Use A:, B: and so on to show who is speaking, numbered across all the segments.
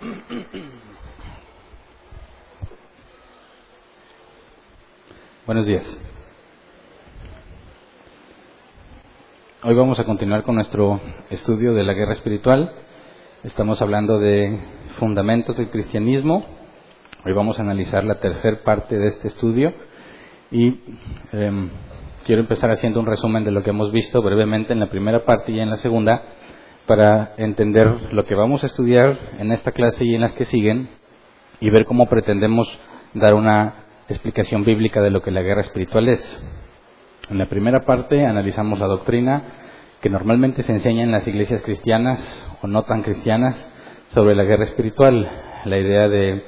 A: Buenos días. Hoy vamos a continuar con nuestro estudio de la guerra espiritual. Estamos hablando de fundamentos del cristianismo. Hoy vamos a analizar la tercera parte de este estudio y eh, quiero empezar haciendo un resumen de lo que hemos visto brevemente en la primera parte y en la segunda para entender lo que vamos a estudiar en esta clase y en las que siguen y ver cómo pretendemos dar una explicación bíblica de lo que la guerra espiritual es. En la primera parte analizamos la doctrina que normalmente se enseña en las iglesias cristianas o no tan cristianas sobre la guerra espiritual, la idea de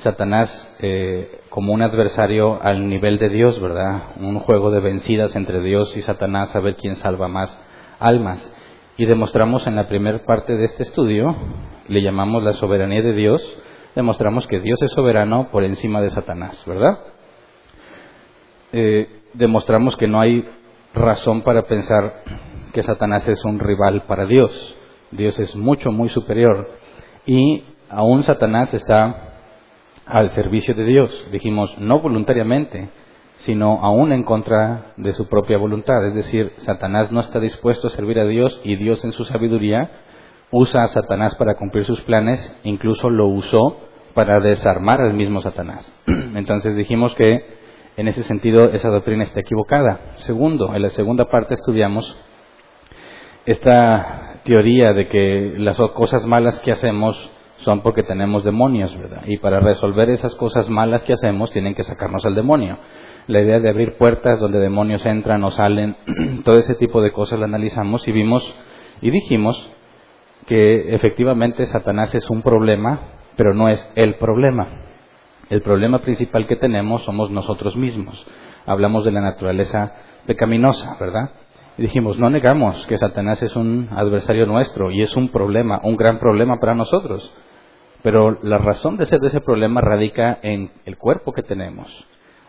A: Satanás eh, como un adversario al nivel de Dios, ¿verdad? Un juego de vencidas entre Dios y Satanás a ver quién salva más almas. Y demostramos en la primera parte de este estudio, le llamamos la soberanía de Dios, demostramos que Dios es soberano por encima de Satanás, ¿verdad? Eh, demostramos que no hay razón para pensar que Satanás es un rival para Dios. Dios es mucho, muy superior. Y aún Satanás está al servicio de Dios. Dijimos, no voluntariamente, sino aún en contra de su propia voluntad. Es decir, Satanás no está dispuesto a servir a Dios y Dios en su sabiduría usa a Satanás para cumplir sus planes, incluso lo usó para desarmar al mismo Satanás. Entonces dijimos que en ese sentido, esa doctrina está equivocada. Segundo, en la segunda parte estudiamos esta teoría de que las cosas malas que hacemos son porque tenemos demonios, ¿verdad? Y para resolver esas cosas malas que hacemos tienen que sacarnos al demonio. La idea de abrir puertas donde demonios entran o salen, todo ese tipo de cosas la analizamos y vimos y dijimos que efectivamente Satanás es un problema, pero no es el problema. El problema principal que tenemos somos nosotros mismos. Hablamos de la naturaleza pecaminosa, ¿verdad? Y dijimos, no negamos que Satanás es un adversario nuestro y es un problema, un gran problema para nosotros. Pero la razón de ser de ese problema radica en el cuerpo que tenemos.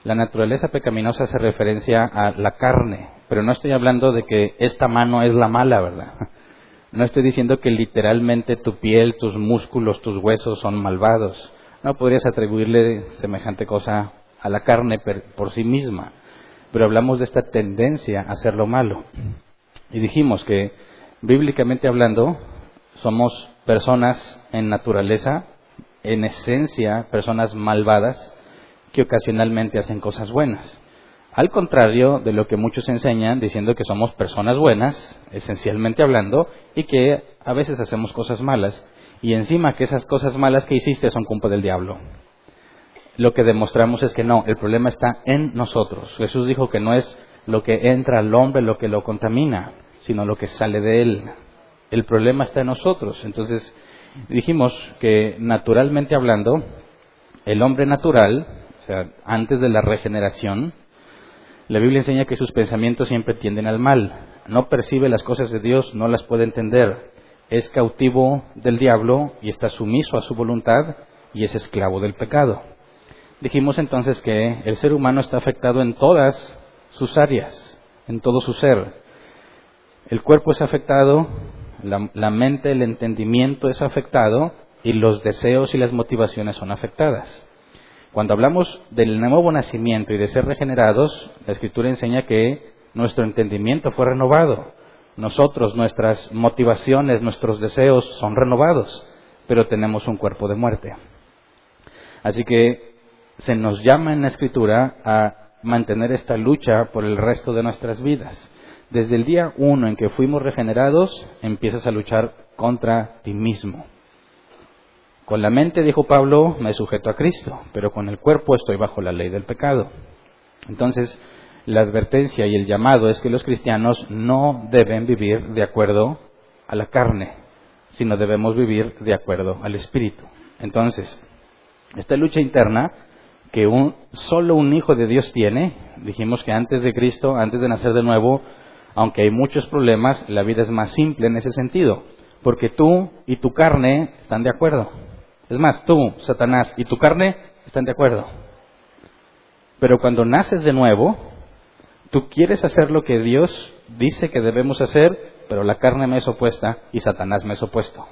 A: La naturaleza pecaminosa hace referencia a la carne, pero no estoy hablando de que esta mano es la mala, ¿verdad? No estoy diciendo que literalmente tu piel, tus músculos, tus huesos son malvados no podrías atribuirle semejante cosa a la carne por sí misma, pero hablamos de esta tendencia a hacer lo malo. Y dijimos que, bíblicamente hablando, somos personas en naturaleza, en esencia, personas malvadas, que ocasionalmente hacen cosas buenas. Al contrario de lo que muchos enseñan, diciendo que somos personas buenas, esencialmente hablando, y que a veces hacemos cosas malas y encima que esas cosas malas que hiciste son culpa del diablo. Lo que demostramos es que no, el problema está en nosotros. Jesús dijo que no es lo que entra al hombre lo que lo contamina, sino lo que sale de él. El problema está en nosotros. Entonces, dijimos que naturalmente hablando, el hombre natural, o sea, antes de la regeneración, la Biblia enseña que sus pensamientos siempre tienden al mal. No percibe las cosas de Dios, no las puede entender es cautivo del diablo y está sumiso a su voluntad y es esclavo del pecado. Dijimos entonces que el ser humano está afectado en todas sus áreas, en todo su ser. El cuerpo es afectado, la, mente, el entendimiento es afectado y los deseos y las motivaciones son afectadas. Cuando hablamos del nuevo nacimiento y de ser regenerados, la Escritura enseña que nuestro entendimiento fue renovado, nosotros, nuestras motivaciones, nuestros deseos son renovados, pero tenemos un cuerpo de muerte. Así que se nos llama en la escritura a mantener esta lucha por el resto de nuestras vidas. Desde el día uno en que fuimos regenerados, empiezas a luchar contra ti mismo. Con la mente, dijo Pablo, me sujeto a Cristo, pero con el cuerpo estoy bajo la ley del pecado. Entonces, la advertencia y el llamado es que los cristianos no deben vivir de acuerdo a la carne, sino debemos vivir de acuerdo al Espíritu. Entonces, esta lucha interna que un, solo un hijo de Dios tiene, dijimos que antes de Cristo, antes de nacer de nuevo, aunque hay muchos problemas, la vida es más simple en ese sentido, porque tú y tu carne están de acuerdo. Es más, tú, Satanás, y tu carne están de acuerdo. Pero cuando naces de nuevo, tú quieres hacer lo que Dios dice que debemos hacer, pero la carne me es opuesta y Satanás me es opuesto.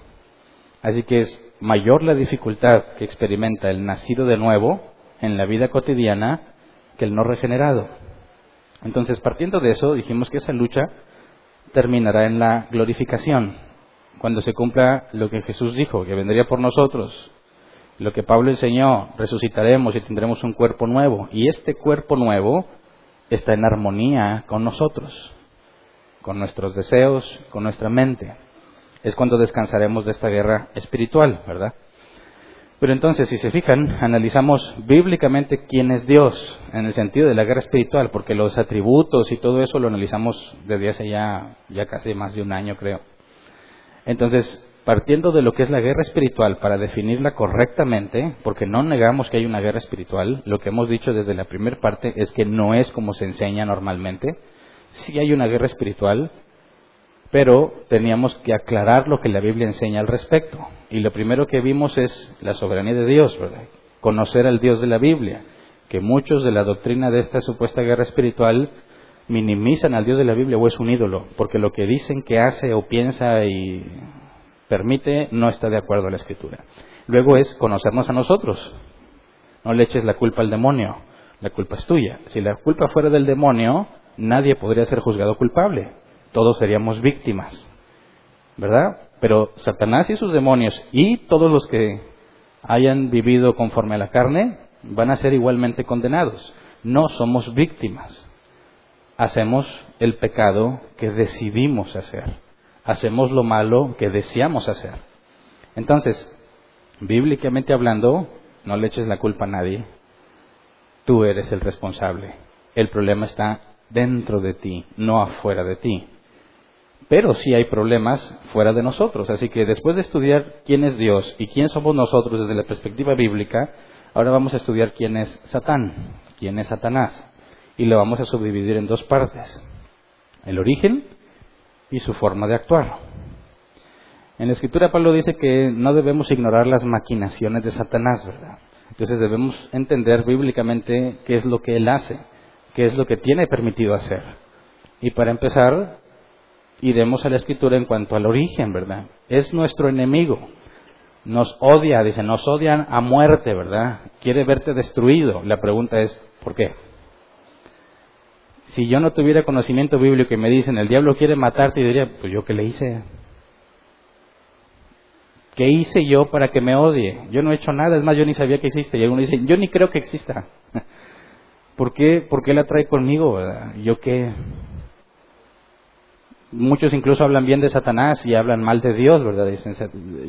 A: Así que es mayor la dificultad que experimenta el nacido de nuevo en la vida cotidiana que el no regenerado. Entonces, partiendo de eso, dijimos que esa lucha terminará en la glorificación, cuando se cumpla lo que Jesús dijo, que vendría por nosotros. Lo que Pablo enseñó, resucitaremos y tendremos un cuerpo nuevo. Y este cuerpo nuevo está en armonía con nosotros, con nuestros deseos, con nuestra mente. Es cuando descansaremos de esta guerra espiritual, ¿verdad? Pero entonces, si se fijan, analizamos bíblicamente quién es Dios, en el sentido de la guerra espiritual, porque los atributos y todo eso lo analizamos desde hace ya, ya casi más de un año, creo. Entonces, partiendo de lo que es la guerra espiritual, para definirla correctamente, porque no negamos que hay una guerra espiritual, lo que hemos dicho desde la primera parte es que no es como se enseña normalmente. Sí hay una guerra espiritual, pero teníamos que aclarar lo que la Biblia enseña al respecto. Y lo primero que vimos es la soberanía de Dios, ¿verdad? Conocer al Dios de la Biblia, que muchos de la doctrina de esta supuesta guerra espiritual minimizan al Dios de la Biblia o es un ídolo, porque lo que dicen que hace o piensa y permite no está de acuerdo a la Escritura. Luego es conocernos a nosotros. No le eches la culpa al demonio, la culpa es tuya. Si la culpa fuera del demonio, nadie podría ser juzgado culpable todos seríamos víctimas, ¿verdad? Pero Satanás y sus demonios y todos los que hayan vivido conforme a la carne van a ser igualmente condenados. No somos víctimas. Hacemos el pecado que decidimos hacer. Hacemos lo malo que deseamos hacer. Entonces, bíblicamente hablando, no le eches la culpa a nadie. Tú eres el responsable. El problema está dentro de ti, no afuera de ti pero sí hay problemas fuera de nosotros. Así que después de estudiar quién es Dios y quién somos nosotros desde la perspectiva bíblica, ahora vamos a estudiar quién es Satán, quién es Satanás. Y lo vamos a subdividir en dos partes. El origen y su forma de actuar. En la escritura Pablo dice que no debemos ignorar las maquinaciones de Satanás, ¿verdad? Entonces debemos entender bíblicamente qué es lo que él hace, qué es lo que tiene permitido hacer. Y para empezar, iremos a la escritura en cuanto al origen, ¿verdad? Es nuestro enemigo. Nos odia, dice, nos odian a muerte, ¿verdad? Quiere verte destruido. La pregunta es, ¿por qué? Si yo no tuviera conocimiento bíblico y me dicen, el diablo quiere matarte, y diría, pues yo qué le hice. ¿Qué hice yo para que me odie? Yo no he hecho nada, es más, yo ni sabía que existe. Y algunos dicen, yo ni creo que exista. ¿Por qué, ¿Por qué la trae conmigo? ¿Yo qué? Muchos incluso hablan bien de Satanás y hablan mal de Dios, ¿verdad? Dicen,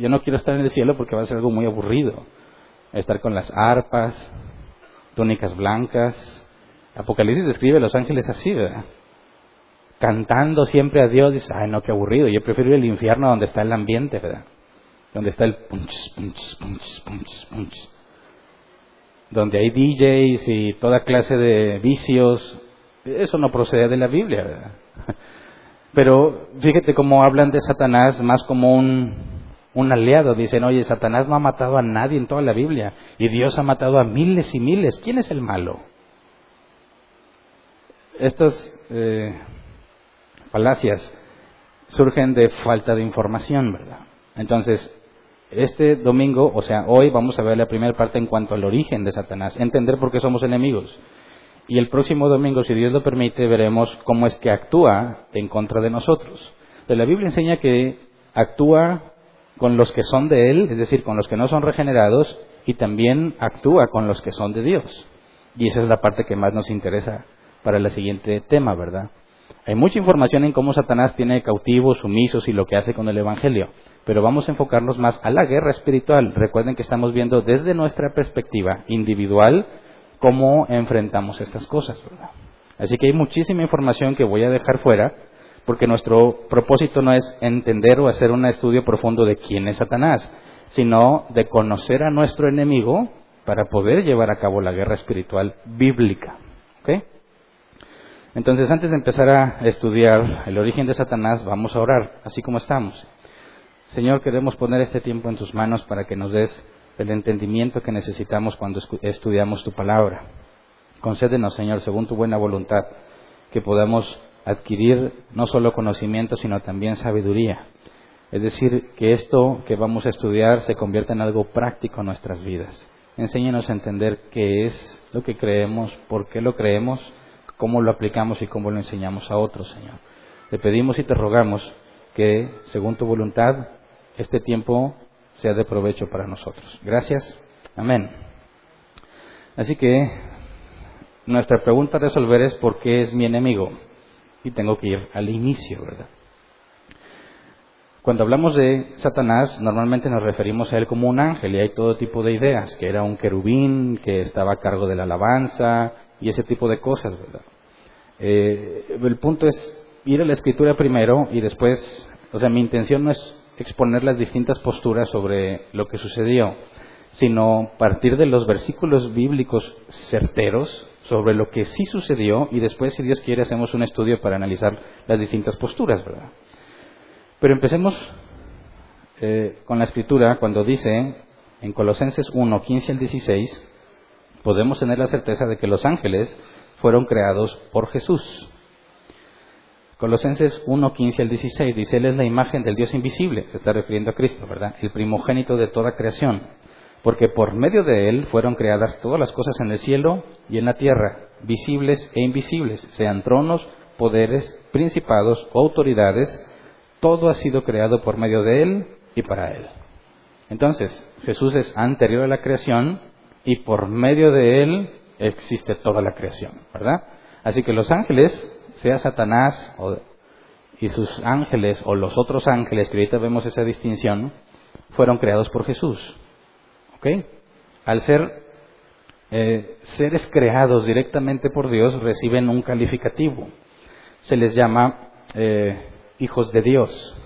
A: yo no quiero estar en el cielo porque va a ser algo muy aburrido. Estar con las arpas, túnicas blancas. Apocalipsis describe a los ángeles así, ¿verdad? Cantando siempre a Dios, dice, ay no, qué aburrido. Yo prefiero el infierno donde está el ambiente, ¿verdad? Donde está el punch, punch, punch, punch, punch. Donde hay DJs y toda clase de vicios. Eso no procede de la Biblia, ¿verdad? Pero fíjate cómo hablan de Satanás más como un, un aliado. Dicen, oye, Satanás no ha matado a nadie en toda la Biblia y Dios ha matado a miles y miles. ¿Quién es el malo? Estas eh, falacias surgen de falta de información, ¿verdad? Entonces, este domingo, o sea, hoy vamos a ver la primera parte en cuanto al origen de Satanás, entender por qué somos enemigos. Y el próximo domingo, si Dios lo permite, veremos cómo es que actúa en contra de nosotros. la Biblia enseña que actúa con los que son de Él, es decir, con los que no son regenerados, y también actúa con los que son de Dios. Y esa es la parte que más nos interesa para el siguiente tema, ¿verdad? Hay mucha información en cómo Satanás tiene cautivos, sumisos y lo que hace con el Evangelio, pero vamos a enfocarnos más a la guerra espiritual. Recuerden que estamos viendo desde nuestra perspectiva individual cómo enfrentamos estas cosas. ¿verdad? Así que hay muchísima información que voy a dejar fuera porque nuestro propósito no es entender o hacer un estudio profundo de quién es Satanás, sino de conocer a nuestro enemigo para poder llevar a cabo la guerra espiritual bíblica. Entonces, antes de empezar a estudiar el origen de Satanás, vamos a orar, así como estamos. Señor, queremos poner este tiempo en tus manos para que nos des el entendimiento que necesitamos cuando estudiamos tu palabra. Concédenos, Señor, según tu buena voluntad, que podamos adquirir no solo conocimiento, sino también sabiduría. Es decir, que esto que vamos a estudiar se convierta en algo práctico en nuestras vidas. Enséñanos a entender qué es lo que creemos, por qué lo creemos, cómo lo aplicamos y cómo lo enseñamos a otros, Señor. Te pedimos y te rogamos que, según tu voluntad, este tiempo sea de provecho para nosotros. Gracias. Amén. Así que nuestra pregunta a resolver es ¿por qué es mi enemigo? Y tengo que ir al inicio, ¿verdad? Cuando hablamos de Satanás, normalmente nos referimos a él como un ángel y hay todo tipo de ideas, que era un querubín, que estaba a cargo de la alabanza y ese tipo de cosas, ¿verdad? Eh, el punto es ir a la escritura primero y después, o sea, mi intención no es exponer las distintas posturas sobre lo que sucedió, sino partir de los versículos bíblicos certeros sobre lo que sí sucedió y después, si Dios quiere, hacemos un estudio para analizar las distintas posturas, ¿verdad? Pero empecemos eh, con la escritura cuando dice en Colosenses 1, 15 al 16, podemos tener la certeza de que los ángeles fueron creados por Jesús. Colosenses 1, 15 al 16 dice, Él es la imagen del Dios invisible, se está refiriendo a Cristo, ¿verdad? El primogénito de toda creación, porque por medio de Él fueron creadas todas las cosas en el cielo y en la tierra, visibles e invisibles, sean tronos, poderes, principados o autoridades, todo ha sido creado por medio de Él y para Él. Entonces, Jesús es anterior a la creación y por medio de Él existe toda la creación, ¿verdad? Así que los ángeles, sea Satanás y sus ángeles o los otros ángeles, que ahorita vemos esa distinción, fueron creados por Jesús. ¿Ok? Al ser eh, seres creados directamente por Dios, reciben un calificativo. Se les llama eh, hijos de Dios.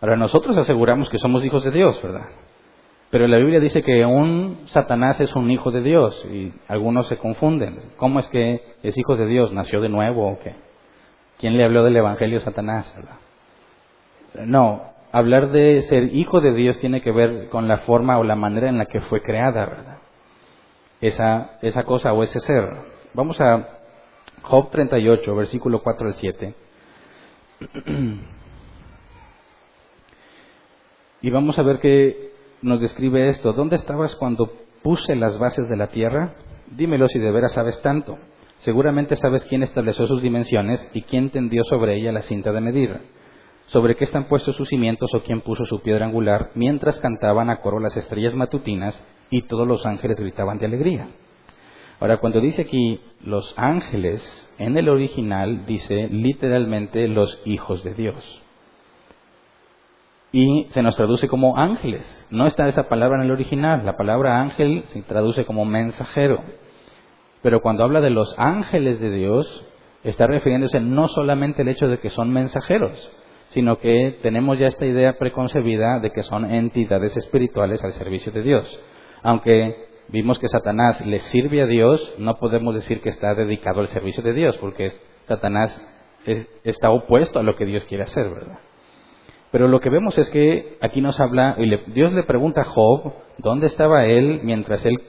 A: Ahora nosotros aseguramos que somos hijos de Dios, ¿verdad? Pero la Biblia dice que un Satanás es un hijo de Dios y algunos se confunden. ¿Cómo es que es hijo de Dios? ¿Nació de nuevo o qué? ¿Quién le habló del Evangelio a Satanás? No, hablar de ser hijo de Dios tiene que ver con la forma o la manera en la que fue creada, ¿verdad? Esa, esa cosa o ese ser. Vamos a Job 38, versículo 4 al 7. Y vamos a ver que nos describe esto. ¿Dónde estabas cuando puse las bases de la tierra? Dímelo si de veras sabes tanto. Seguramente sabes quién estableció sus dimensiones y quién tendió sobre ella la cinta de medir. Sobre qué están puestos sus cimientos o quién puso su piedra angular mientras cantaban a coro las estrellas matutinas y todos los ángeles gritaban de alegría. Ahora, cuando dice aquí los ángeles, en el original dice literalmente los hijos de Dios y se nos traduce como ángeles. No está esa palabra en el original. La palabra ángel se traduce como mensajero. Pero cuando habla de los ángeles de Dios, está refiriéndose no solamente al hecho de que son mensajeros, sino que tenemos ya esta idea preconcebida de que son entidades espirituales al servicio de Dios. Aunque vimos que Satanás le sirve a Dios, no podemos decir que está dedicado al servicio de Dios, porque Satanás está opuesto a lo que Dios quiere hacer, ¿verdad? Pero lo que vemos es que aquí nos habla, y Dios le pregunta a Job dónde estaba él mientras él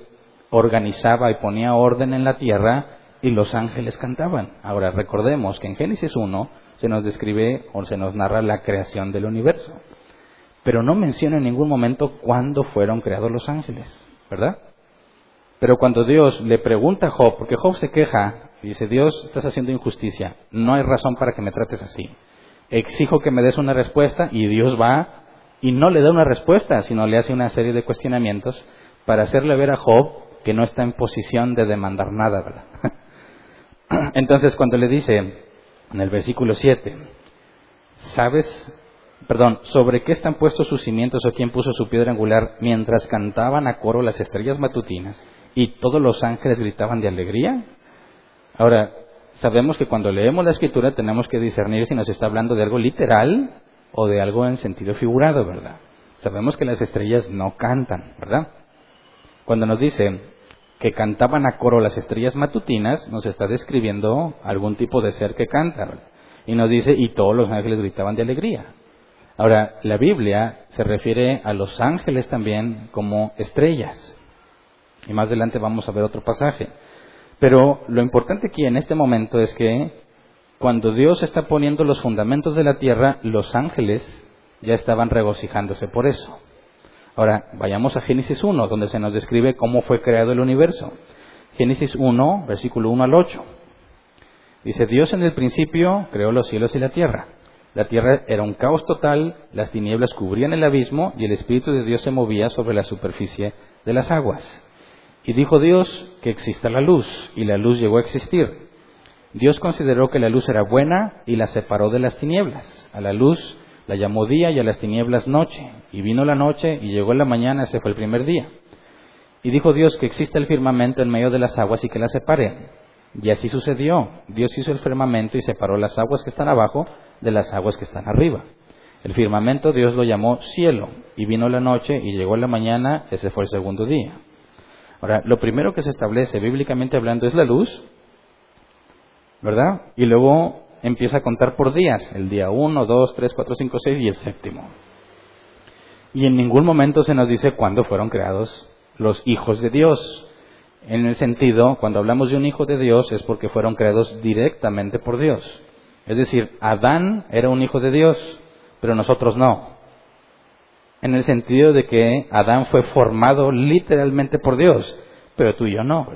A: organizaba y ponía orden en la tierra y los ángeles cantaban. Ahora recordemos que en Génesis 1 se nos describe o se nos narra la creación del universo, pero no menciona en ningún momento cuándo fueron creados los ángeles, ¿verdad? Pero cuando Dios le pregunta a Job, porque Job se queja y dice, Dios, estás haciendo injusticia, no hay razón para que me trates así exijo que me des una respuesta y Dios va y no le da una respuesta, sino le hace una serie de cuestionamientos para hacerle ver a Job que no está en posición de demandar nada, ¿verdad? Entonces cuando le dice en el versículo 7, ¿sabes, perdón, sobre qué están puestos sus cimientos o quién puso su piedra angular mientras cantaban a coro las estrellas matutinas y todos los ángeles gritaban de alegría? Ahora, sabemos que cuando leemos la escritura tenemos que discernir si nos está hablando de algo literal o de algo en sentido figurado, ¿verdad? Sabemos que las estrellas no cantan, ¿verdad? Cuando nos dice que cantaban a coro las estrellas matutinas, nos está describiendo algún tipo de ser que canta, ¿verdad? Y nos dice, y todos los ángeles gritaban de alegría. Ahora, la Biblia se refiere a los ángeles también como estrellas. Y más adelante vamos a ver otro pasaje. Pero lo importante aquí en este momento es que cuando Dios está poniendo los fundamentos de la tierra, los ángeles ya estaban regocijándose por eso. Ahora, vayamos a Génesis 1, donde se nos describe cómo fue creado el universo. Génesis 1, versículo 1 al 8. Dice, Dios en el principio creó los cielos y la tierra. La tierra era un caos total, las tinieblas cubrían el abismo y el Espíritu de Dios se movía sobre la superficie de las aguas. Y dijo Dios que exista la luz, y la luz llegó a existir. Dios consideró que la luz era buena y la separó de las tinieblas. A la luz la llamó día y a las tinieblas noche. Y vino la noche y llegó la mañana, ese fue el primer día. Y dijo Dios que exista el firmamento en medio de las aguas y que las separe. Y así sucedió. Dios hizo el firmamento y separó las aguas que están abajo de las aguas que están arriba. El firmamento Dios lo llamó cielo, y vino la noche y llegó la mañana, ese fue el segundo día. Ahora, lo primero que se establece bíblicamente hablando es la luz, ¿verdad? Y luego empieza a contar por días, el día 1, 2, 3, 4, 5, 6 y el séptimo. Y en ningún momento se nos dice cuándo fueron creados los hijos de Dios. En el sentido, cuando hablamos de un hijo de Dios es porque fueron creados directamente por Dios. Es decir, Adán era un hijo de Dios, pero nosotros no. En el sentido de que Adán fue formado literalmente por Dios, pero tú y yo no.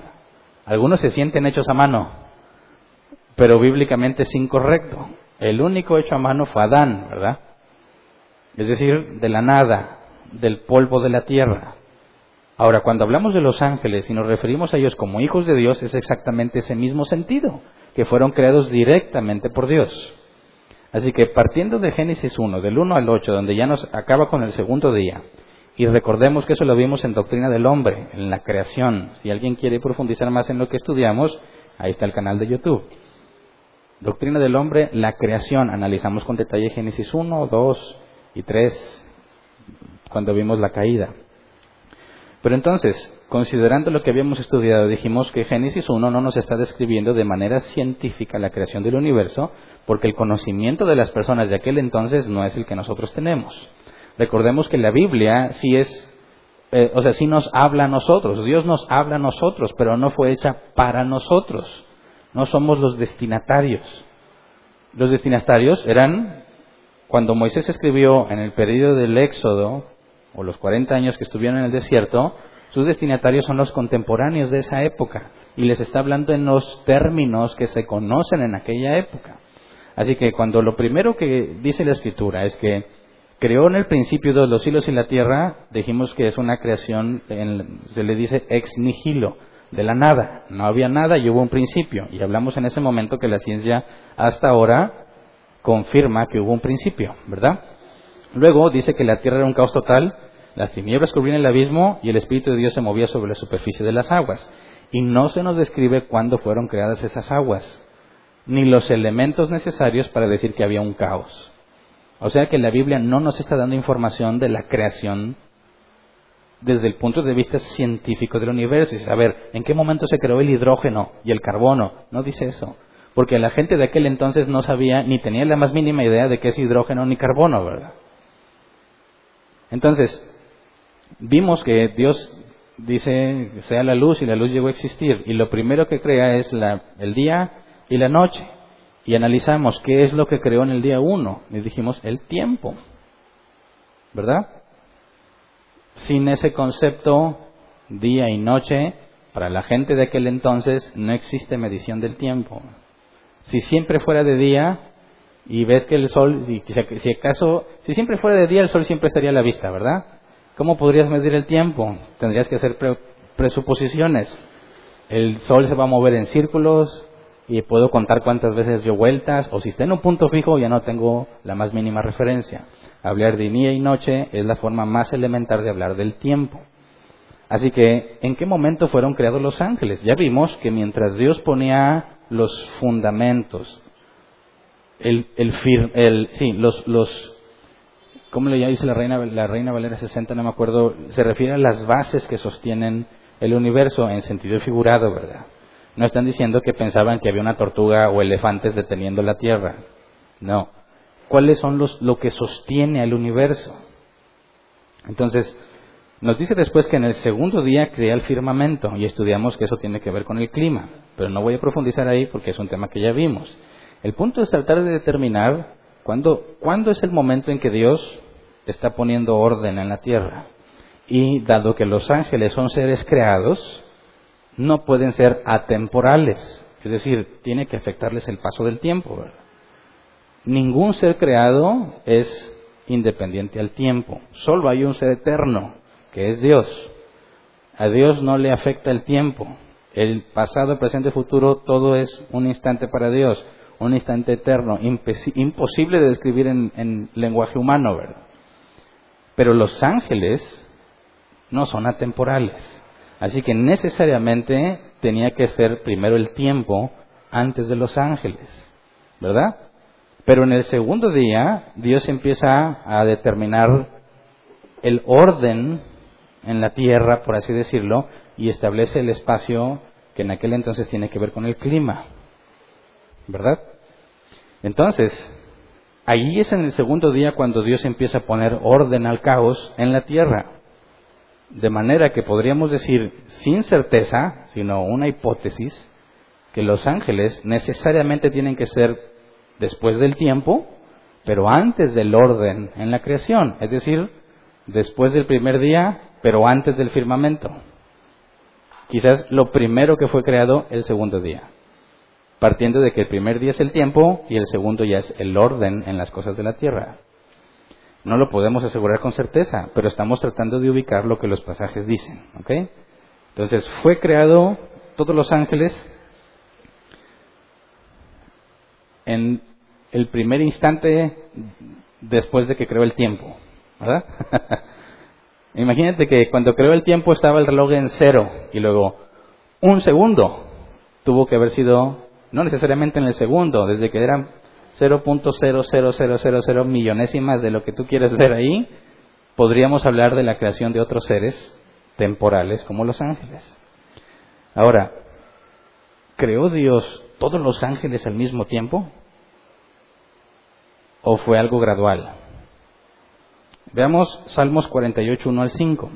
A: Algunos se sienten hechos a mano, pero bíblicamente es incorrecto. El único hecho a mano fue Adán, ¿verdad? Es decir, de la nada, del polvo de la tierra. Ahora, cuando hablamos de los ángeles y nos referimos a ellos como hijos de Dios, es exactamente ese mismo sentido, que fueron creados directamente por Dios. Así que partiendo de Génesis 1, del 1 al 8, donde ya nos acaba con el segundo día, y recordemos que eso lo vimos en Doctrina del Hombre, en la creación. Si alguien quiere profundizar más en lo que estudiamos, ahí está el canal de YouTube. Doctrina del Hombre, la creación. Analizamos con detalle Génesis 1, 2 y 3, cuando vimos la caída. Pero entonces, considerando lo que habíamos estudiado, dijimos que Génesis 1 no nos está describiendo de manera científica la creación del universo, porque el conocimiento de las personas de aquel entonces no es el que nosotros tenemos. Recordemos que la Biblia sí es, eh, o sea, sí nos habla a nosotros, Dios nos habla a nosotros, pero no fue hecha para nosotros. No somos los destinatarios. Los destinatarios eran cuando Moisés escribió en el periodo del Éxodo, o los 40 años que estuvieron en el desierto, sus destinatarios son los contemporáneos de esa época y les está hablando en los términos que se conocen en aquella época. Así que cuando lo primero que dice la escritura es que creó en el principio los cielos y la tierra, dijimos que es una creación, se le dice ex nihilo, de la nada. No había nada y hubo un principio. Y hablamos en ese momento que la ciencia hasta ahora confirma que hubo un principio, ¿verdad? Luego dice que la tierra era un caos total las tinieblas cubrían el abismo y el Espíritu de Dios se movía sobre la superficie de las aguas. Y no se nos describe cuándo fueron creadas esas aguas, ni los elementos necesarios para decir que había un caos. O sea que la Biblia no nos está dando información de la creación desde el punto de vista científico del universo. Y saber en qué momento se creó el hidrógeno y el carbono. No dice eso. Porque la gente de aquel entonces no sabía ni tenía la más mínima idea de qué es hidrógeno ni carbono, ¿verdad? Entonces, vimos que Dios dice sea la luz y la luz llegó a existir y lo primero que crea es el día y la noche y analizamos qué es lo que creó en el día uno y dijimos el tiempo ¿verdad? sin ese concepto día y noche para la gente de aquel entonces no existe medición del tiempo si siempre fuera de día y ves que el sol si, si acaso si siempre fuera de día el sol siempre estaría a la vista ¿verdad? ¿Cómo podrías medir el tiempo? Tendrías que hacer presuposiciones. El sol se va a mover en círculos y puedo contar cuántas veces dio vueltas, o si está en un punto fijo ya no tengo la más mínima referencia. Hablar de día y noche es la forma más elemental de hablar del tiempo. Así que, ¿en qué momento fueron creados los ángeles? Ya vimos que mientras Dios ponía los fundamentos, el, el, fir, el sí, los, los, ¿cómo le dice la reina, la reina Valera 60? No me acuerdo, se refiere a las bases que sostienen el universo en sentido figurado, ¿verdad? No están diciendo que pensaban que había una tortuga o elefantes deteniendo la Tierra. No. ¿Cuáles son los, lo que sostiene al universo? Entonces, nos dice después que en el segundo día crea el firmamento y estudiamos que eso tiene que ver con el clima, pero no voy a profundizar ahí porque es un tema que ya vimos. El punto es tratar de determinar cuándo, cuándo es el momento en que Dios está poniendo orden en la tierra. Y dado que los ángeles son seres creados, no pueden ser atemporales, es decir, tiene que afectarles el paso del tiempo. Ningún ser creado es independiente al tiempo, solo hay un ser eterno, que es Dios. A Dios no le afecta el tiempo. El pasado, presente, futuro, todo es un instante para Dios, un instante eterno, imposible de describir en, en lenguaje humano, ¿verdad? Pero los ángeles no son atemporales. Así que necesariamente tenía que ser primero el tiempo antes de los ángeles, ¿verdad? Pero en el segundo día Dios empieza a determinar el orden en la tierra, por así decirlo, y establece el espacio que en aquel entonces tiene que ver con el clima, ¿verdad? Entonces, ahí es en el segundo día cuando Dios empieza a poner orden al caos en la tierra. De manera que podríamos decir, sin certeza, sino una hipótesis, que los ángeles necesariamente tienen que ser después del tiempo, pero antes del orden en la creación, es decir, después del primer día, pero antes del firmamento. Quizás lo primero que fue creado el segundo día, partiendo de que el primer día es el tiempo y el segundo ya es el orden en las cosas de la tierra. No lo podemos asegurar con certeza, pero estamos tratando de ubicar lo que los pasajes dicen. ¿ok? Entonces, fue creado todos los ángeles en el primer instante después de que creó el tiempo. ¿Verdad? Imagínate que cuando creó el tiempo estaba el reloj en cero y luego un segundo tuvo que haber sido, no necesariamente en el segundo, desde que eran 0.00000 millonésimas de lo que tú quieres ver ahí, podríamos hablar de la creación de otros seres temporales como los ángeles. Ahora, ¿creó Dios todos los ángeles al mismo tiempo? ¿O fue algo gradual? Veamos Salmos 48, 1 al 5.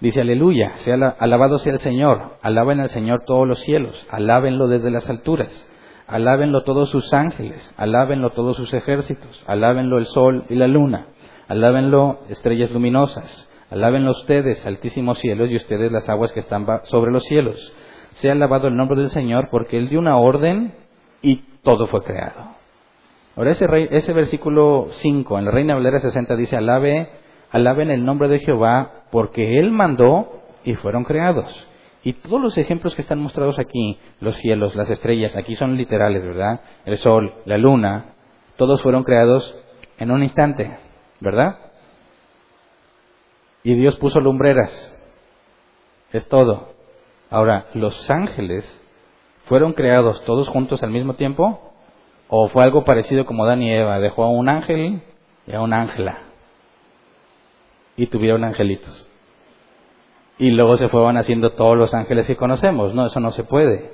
A: Dice, aleluya, sea alabado sea el Señor, alaben al Señor todos los cielos, alábenlo desde las alturas Alábenlo todos sus ángeles, alábenlo todos sus ejércitos, alábenlo el sol y la luna, alábenlo estrellas luminosas, alábenlo ustedes, altísimos cielos, y ustedes las aguas que están sobre los cielos. Sea alabado el nombre del Señor, porque Él dio una orden y todo fue creado. Ahora ese, ese versículo 5 en la Reina Valera 60 dice, alabe, alaben el nombre de Jehová, porque Él mandó y fueron creados. Y todos los ejemplos que están mostrados aquí, los cielos, las estrellas, aquí son literales, ¿verdad? El sol, la luna, todos fueron creados en un instante, ¿verdad? Y Dios puso lumbreras. Es todo. Ahora, ¿los ángeles fueron creados todos juntos al mismo tiempo? ¿O fue algo parecido como Dan y Eva? Dejó a un ángel y a una ángela. Y tuvieron angelitos y luego se fueron haciendo todos los ángeles que conocemos. No, eso no se puede.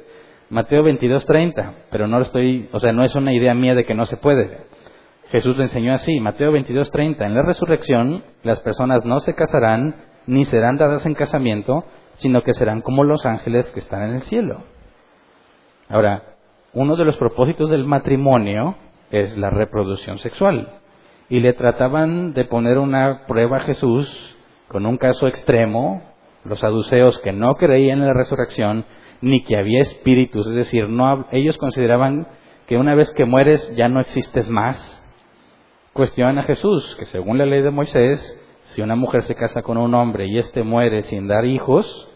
A: Mateo 22:30, pero no estoy, o sea, no es una idea mía de que no se puede. Jesús lo enseñó así, Mateo 22:30, en la resurrección las personas no se casarán ni serán dadas en casamiento, sino que serán como los ángeles que están en el cielo. Ahora, uno de los propósitos del matrimonio es la reproducción sexual. Y le trataban de poner una prueba a Jesús con un caso extremo los saduceos que no creían en la resurrección ni que había espíritus, es decir, no, ellos consideraban que una vez que mueres ya no existes más. Cuestionan a Jesús, que según la ley de Moisés, si una mujer se casa con un hombre y éste muere sin dar hijos,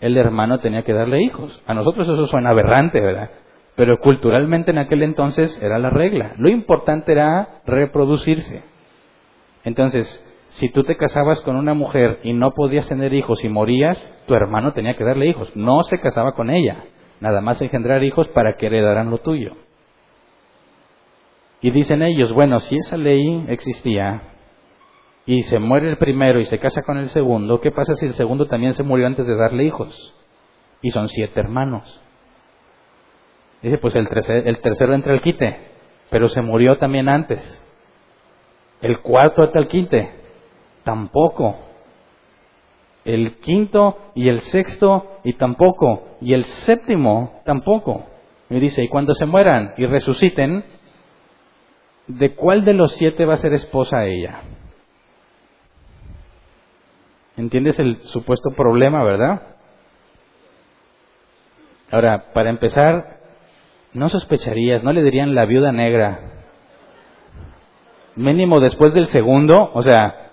A: el hermano tenía que darle hijos. A nosotros eso suena aberrante, ¿verdad? Pero culturalmente en aquel entonces era la regla. Lo importante era reproducirse. Entonces, si tú te casabas con una mujer y no podías tener hijos y morías, tu hermano tenía que darle hijos. No se casaba con ella, nada más engendrar hijos para que heredarán lo tuyo. Y dicen ellos, bueno, si esa ley existía y se muere el primero y se casa con el segundo, ¿qué pasa si el segundo también se murió antes de darle hijos? Y son siete hermanos. Dice, pues el, el tercero entra al quite, pero se murió también antes. El cuarto entra al quite, tampoco. El quinto y el sexto y tampoco. Y el séptimo tampoco. Y dice, y cuando se mueran y resuciten, ¿de cuál de los siete va a ser esposa ella? ¿Entiendes el supuesto problema, verdad? Ahora, para empezar, no sospecharías, no le dirían la viuda negra. Mínimo después del segundo, o sea,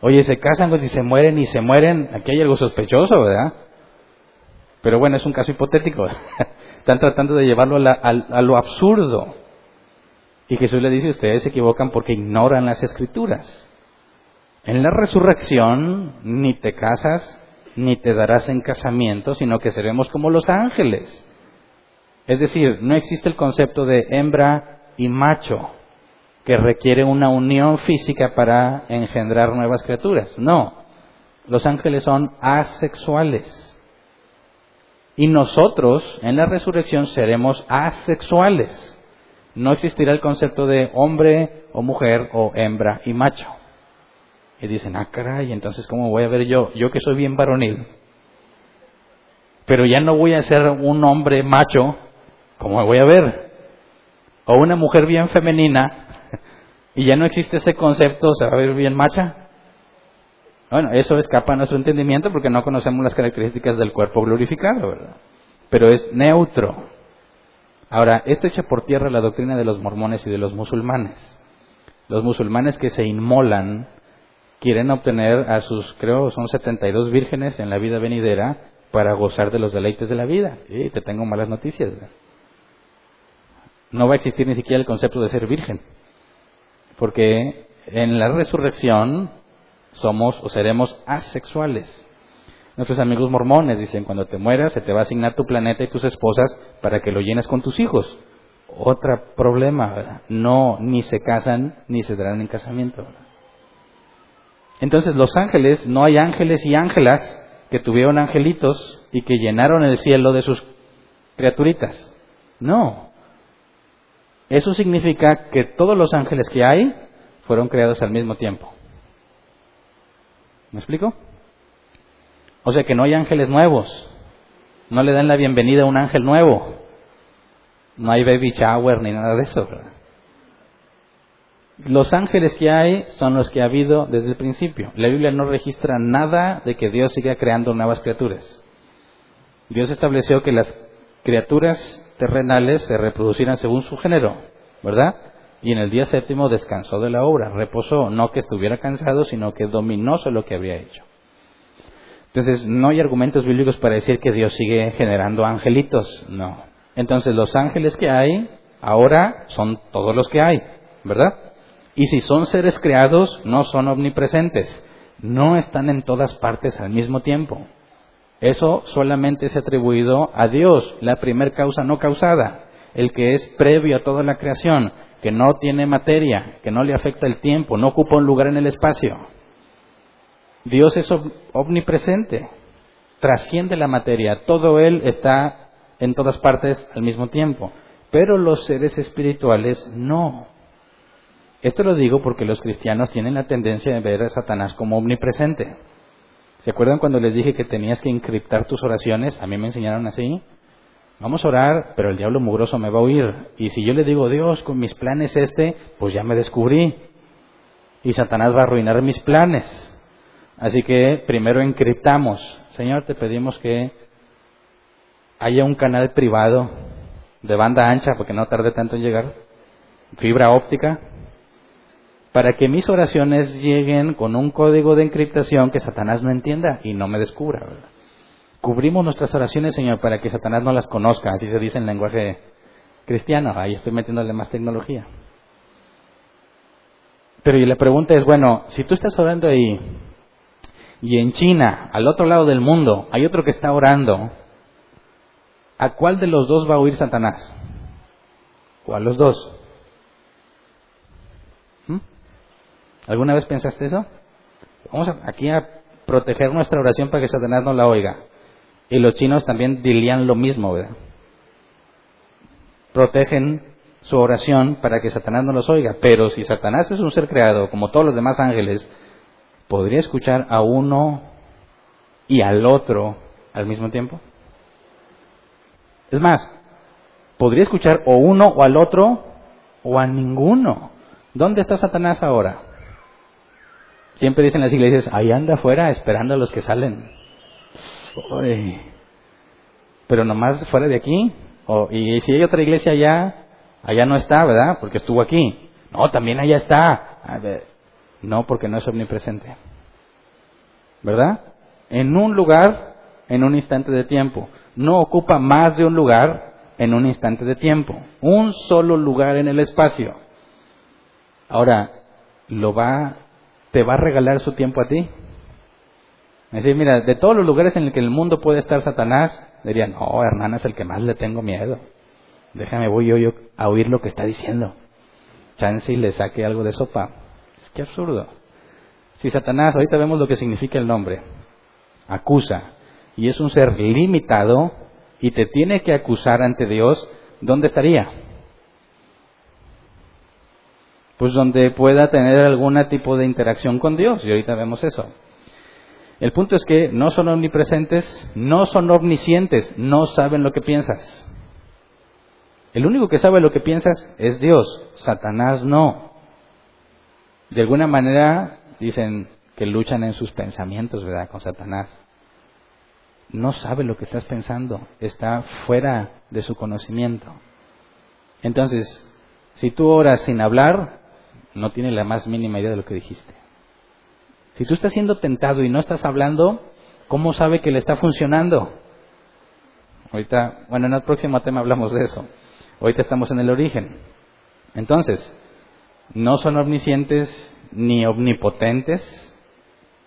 A: oye, se casan y se mueren y se mueren, aquí hay algo sospechoso, ¿verdad? Pero bueno, es un caso hipotético. Están tratando de llevarlo a, a, lo absurdo. Y Jesús le dice, ustedes se equivocan porque ignoran las escrituras. En la resurrección ni te casas ni te darás en casamiento, sino que seremos como los ángeles. Es decir, no existe el concepto de hembra y macho que requiere una unión física para engendrar nuevas criaturas. No, los ángeles son asexuales. Y nosotros en la resurrección seremos asexuales. No existirá el concepto de hombre o mujer o hembra y macho. Y dicen, ah, caray, entonces ¿cómo voy a ver yo? Yo que soy bien varonil. Pero ya no voy a ser un hombre macho, ¿cómo me voy a ver? O una mujer bien femenina, y ya no existe ese concepto, ¿se va a ver bien macha? Bueno, eso escapa a nuestro entendimiento porque no conocemos las características del cuerpo glorificado, ¿verdad? Pero es neutro. Ahora, esto echa por tierra la doctrina de los mormones y de los musulmanes. Los musulmanes que se inmolan quieren obtener a sus, creo, son 72 vírgenes en la vida venidera para gozar de los deleites de la vida. Y te tengo malas noticias. No va a existir ni siquiera el concepto de ser virgen. Porque en la resurrección somos o seremos asexuales. Nuestros amigos mormones dicen, cuando te mueras se te va a asignar tu planeta y tus esposas para que lo llenes con tus hijos. Otro problema, no, ni se casan ni se darán en casamiento. Entonces los ángeles, no hay ángeles y ángelas que tuvieron angelitos y que llenaron el cielo de sus criaturitas. No. Eso significa que todos los ángeles que hay fueron creados al mismo tiempo. ¿Me explico? O sea que no hay ángeles nuevos. No le dan la bienvenida a un ángel nuevo. No hay baby shower ni nada de eso. ¿verdad? Los ángeles que hay son los que ha habido desde el principio. La Biblia no registra nada de que Dios siga creando nuevas criaturas. Dios estableció que las criaturas terrenales se reproducieran según su género, ¿verdad? Y en el día séptimo descansó de la obra, reposó, no que estuviera cansado, sino que dominó sobre lo que había hecho. Entonces, no hay argumentos bíblicos para decir que Dios sigue generando angelitos, no. Entonces, los ángeles que hay ahora son todos los que hay, ¿verdad? Y si son seres creados, no son omnipresentes, no están en todas partes al mismo tiempo. Eso solamente es atribuido a Dios, la primer causa no causada, el que es previo a toda la creación, que no tiene materia, que no le afecta el tiempo, no ocupa un lugar en el espacio. Dios es omnipresente, trasciende la materia, todo Él está en todas partes al mismo tiempo, pero los seres espirituales no. Esto lo digo porque los cristianos tienen la tendencia de ver a Satanás como omnipresente. ¿Se acuerdan cuando les dije que tenías que encriptar tus oraciones? A mí me enseñaron así. Vamos a orar, pero el diablo mugroso me va a oír. Y si yo le digo, Dios, con mis planes este, pues ya me descubrí. Y Satanás va a arruinar mis planes. Así que primero encriptamos. Señor, te pedimos que haya un canal privado de banda ancha, porque no tarde tanto en llegar, fibra óptica, para que mis oraciones lleguen con un código de encriptación que Satanás no entienda y no me descubra. Cubrimos nuestras oraciones, Señor, para que Satanás no las conozca, así se dice en lenguaje cristiano. Ahí estoy metiéndole más tecnología. Pero y la pregunta es, bueno, si tú estás orando ahí y en China, al otro lado del mundo, hay otro que está orando, ¿a cuál de los dos va a oír Satanás? ¿O a los dos? ¿Alguna vez pensaste eso? Vamos aquí a proteger nuestra oración para que Satanás no la oiga. Y los chinos también dirían lo mismo, ¿verdad? Protegen su oración para que Satanás no los oiga. Pero si Satanás es un ser creado, como todos los demás ángeles, ¿podría escuchar a uno y al otro al mismo tiempo? Es más, podría escuchar o uno o al otro o a ninguno. ¿Dónde está Satanás ahora? Siempre dicen las iglesias, ahí anda afuera esperando a los que salen. Pero nomás fuera de aquí. y si hay otra iglesia allá, allá no está, ¿verdad? Porque estuvo aquí. No, también allá está. no, porque no es omnipresente. ¿Verdad? En un lugar, en un instante de tiempo. No ocupa más de un lugar en un instante de tiempo. Un solo lugar en el espacio. Ahora, lo va te va a regalar su tiempo a ti. Es decir, mira, de todos los lugares en el que el mundo puede estar Satanás, diría, no, Hernán es el que más le tengo miedo. Déjame, voy yo, yo a oír lo que está diciendo. Chance y le saque algo de sopa. Es que absurdo. Si Satanás, ahorita vemos lo que significa el nombre, acusa, y es un ser limitado, y te tiene que acusar ante Dios, ¿dónde estaría? Pues donde pueda tener algún tipo de interacción con Dios. Y ahorita vemos eso. El punto es que no son omnipresentes, no son omniscientes, no saben lo que piensas. El único que sabe lo que piensas es Dios, Satanás no. De alguna manera dicen que luchan en sus pensamientos, ¿verdad? Con Satanás. No sabe lo que estás pensando, está fuera de su conocimiento. Entonces, si tú oras sin hablar, no tiene la más mínima idea de lo que dijiste. Si tú estás siendo tentado y no estás hablando, ¿cómo sabe que le está funcionando? Ahorita, bueno, en el próximo tema hablamos de eso. Ahorita estamos en el origen. Entonces, no son omniscientes, ni omnipotentes,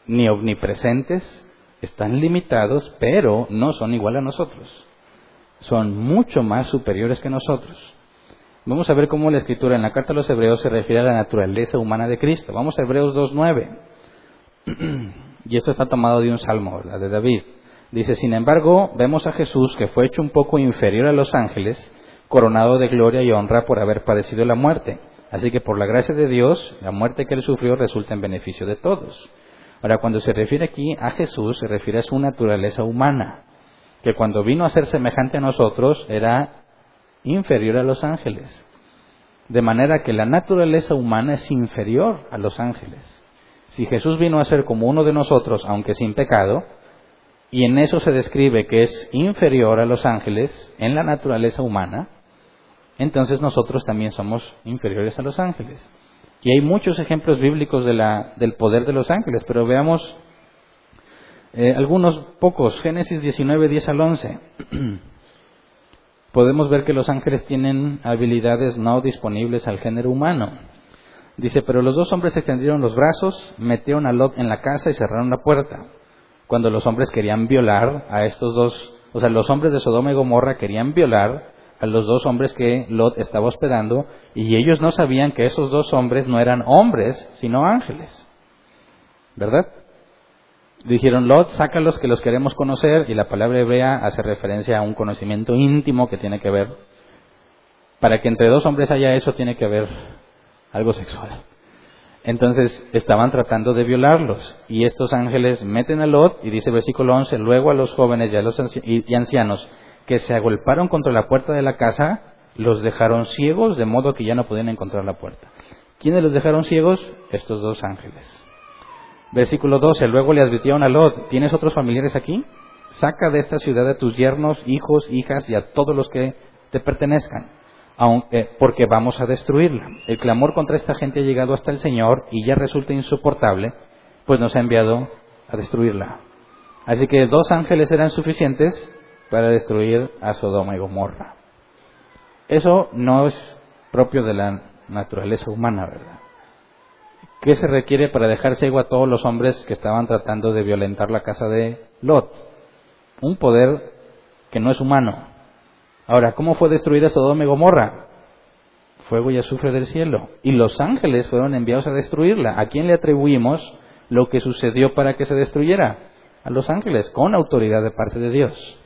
A: ni omnipresentes. Están limitados, pero no son igual a nosotros. Son mucho más superiores que nosotros. Vamos a ver cómo la escritura en la carta a los hebreos se refiere a la naturaleza humana de Cristo. Vamos a Hebreos 2.9. y esto está tomado de un salmo, la de David. Dice, sin embargo, vemos a Jesús que fue hecho un poco inferior a los ángeles, coronado de gloria y honra por haber padecido la muerte. Así que por la gracia de Dios, la muerte que él sufrió resulta en beneficio de todos. Ahora, cuando se refiere aquí a Jesús, se refiere a su naturaleza humana, que cuando vino a ser semejante a nosotros era inferior a los ángeles. De manera que la naturaleza humana es inferior a los ángeles. Si Jesús vino a ser como uno de nosotros, aunque sin pecado, y en eso se describe que es inferior a los ángeles en la naturaleza humana, entonces nosotros también somos inferiores a los ángeles. Y hay muchos ejemplos bíblicos de la, del poder de los ángeles, pero veamos eh, algunos pocos. Génesis 19, 10 al 11. podemos ver que los ángeles tienen habilidades no disponibles al género humano. Dice, pero los dos hombres extendieron los brazos, metieron a Lot en la casa y cerraron la puerta. Cuando los hombres querían violar a estos dos, o sea, los hombres de Sodoma y Gomorra querían violar a los dos hombres que Lot estaba hospedando y ellos no sabían que esos dos hombres no eran hombres, sino ángeles. ¿Verdad? Dijeron, Lot, sácalos que los queremos conocer, y la palabra hebrea hace referencia a un conocimiento íntimo que tiene que ver. Para que entre dos hombres haya eso, tiene que haber algo sexual. Entonces estaban tratando de violarlos, y estos ángeles meten a Lot, y dice versículo 11, luego a los jóvenes y a los y ancianos que se agolparon contra la puerta de la casa, los dejaron ciegos, de modo que ya no podían encontrar la puerta. ¿Quiénes los dejaron ciegos? Estos dos ángeles. Versículo 12. Luego le advirtieron a Lot, ¿tienes otros familiares aquí? Saca de esta ciudad a tus yernos, hijos, hijas y a todos los que te pertenezcan, aunque, porque vamos a destruirla. El clamor contra esta gente ha llegado hasta el Señor y ya resulta insoportable, pues nos ha enviado a destruirla. Así que dos ángeles eran suficientes para destruir a Sodoma y Gomorra. Eso no es propio de la naturaleza humana, ¿verdad? ¿Qué se requiere para dejar ciego a todos los hombres que estaban tratando de violentar la casa de Lot? Un poder que no es humano. Ahora, ¿cómo fue destruida Sodoma y Gomorra? Fuego y azufre del cielo. Y los ángeles fueron enviados a destruirla. ¿A quién le atribuimos lo que sucedió para que se destruyera? A los ángeles, con autoridad de parte de Dios.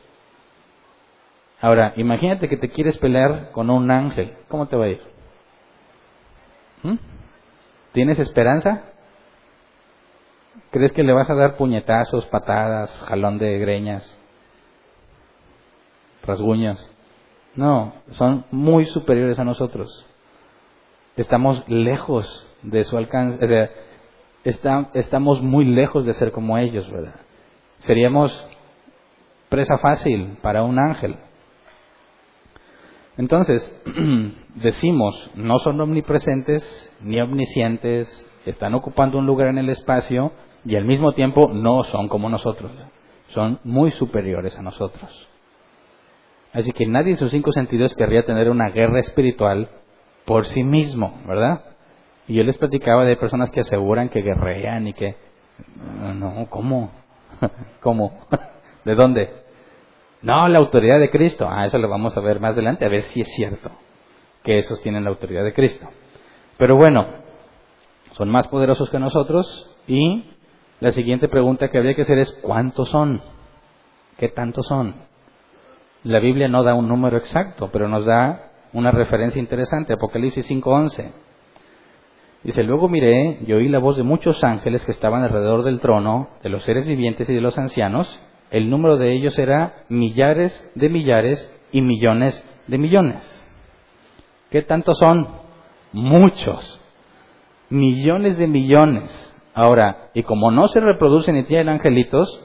A: Ahora, imagínate que te quieres pelear con un ángel. ¿Cómo te va a ir? ¿Mm? ¿Tienes esperanza? ¿Crees que le vas a dar puñetazos, patadas, jalón de greñas, rasguños? No, son muy superiores a nosotros. Estamos lejos de su alcance, o sea, estamos muy lejos de ser como ellos, ¿verdad? Seríamos presa fácil para un ángel. Entonces, decimos, no son omnipresentes ni omniscientes, están ocupando un lugar en el espacio y al mismo tiempo no son como nosotros, son muy superiores a nosotros. Así que nadie en sus cinco sentidos querría tener una guerra espiritual por sí mismo, ¿verdad? Y yo les platicaba de personas que aseguran que guerrean y que... No, ¿cómo? ¿Cómo? ¿De dónde? No, la autoridad de Cristo. Ah, eso lo vamos a ver más adelante, a ver si es cierto que esos tienen la autoridad de Cristo. Pero bueno, son más poderosos que nosotros y la siguiente pregunta que habría que hacer es ¿cuántos son? ¿Qué tantos son? La Biblia no da un número exacto, pero nos da una referencia interesante, Apocalipsis 5:11. Dice, luego miré y oí la voz de muchos ángeles que estaban alrededor del trono, de los seres vivientes y de los ancianos, el número de ellos era millares de millares y millones de millones. ¿Qué tantos son? Muchos. Millones de millones. Ahora, y como no se reproducen ni tienen angelitos,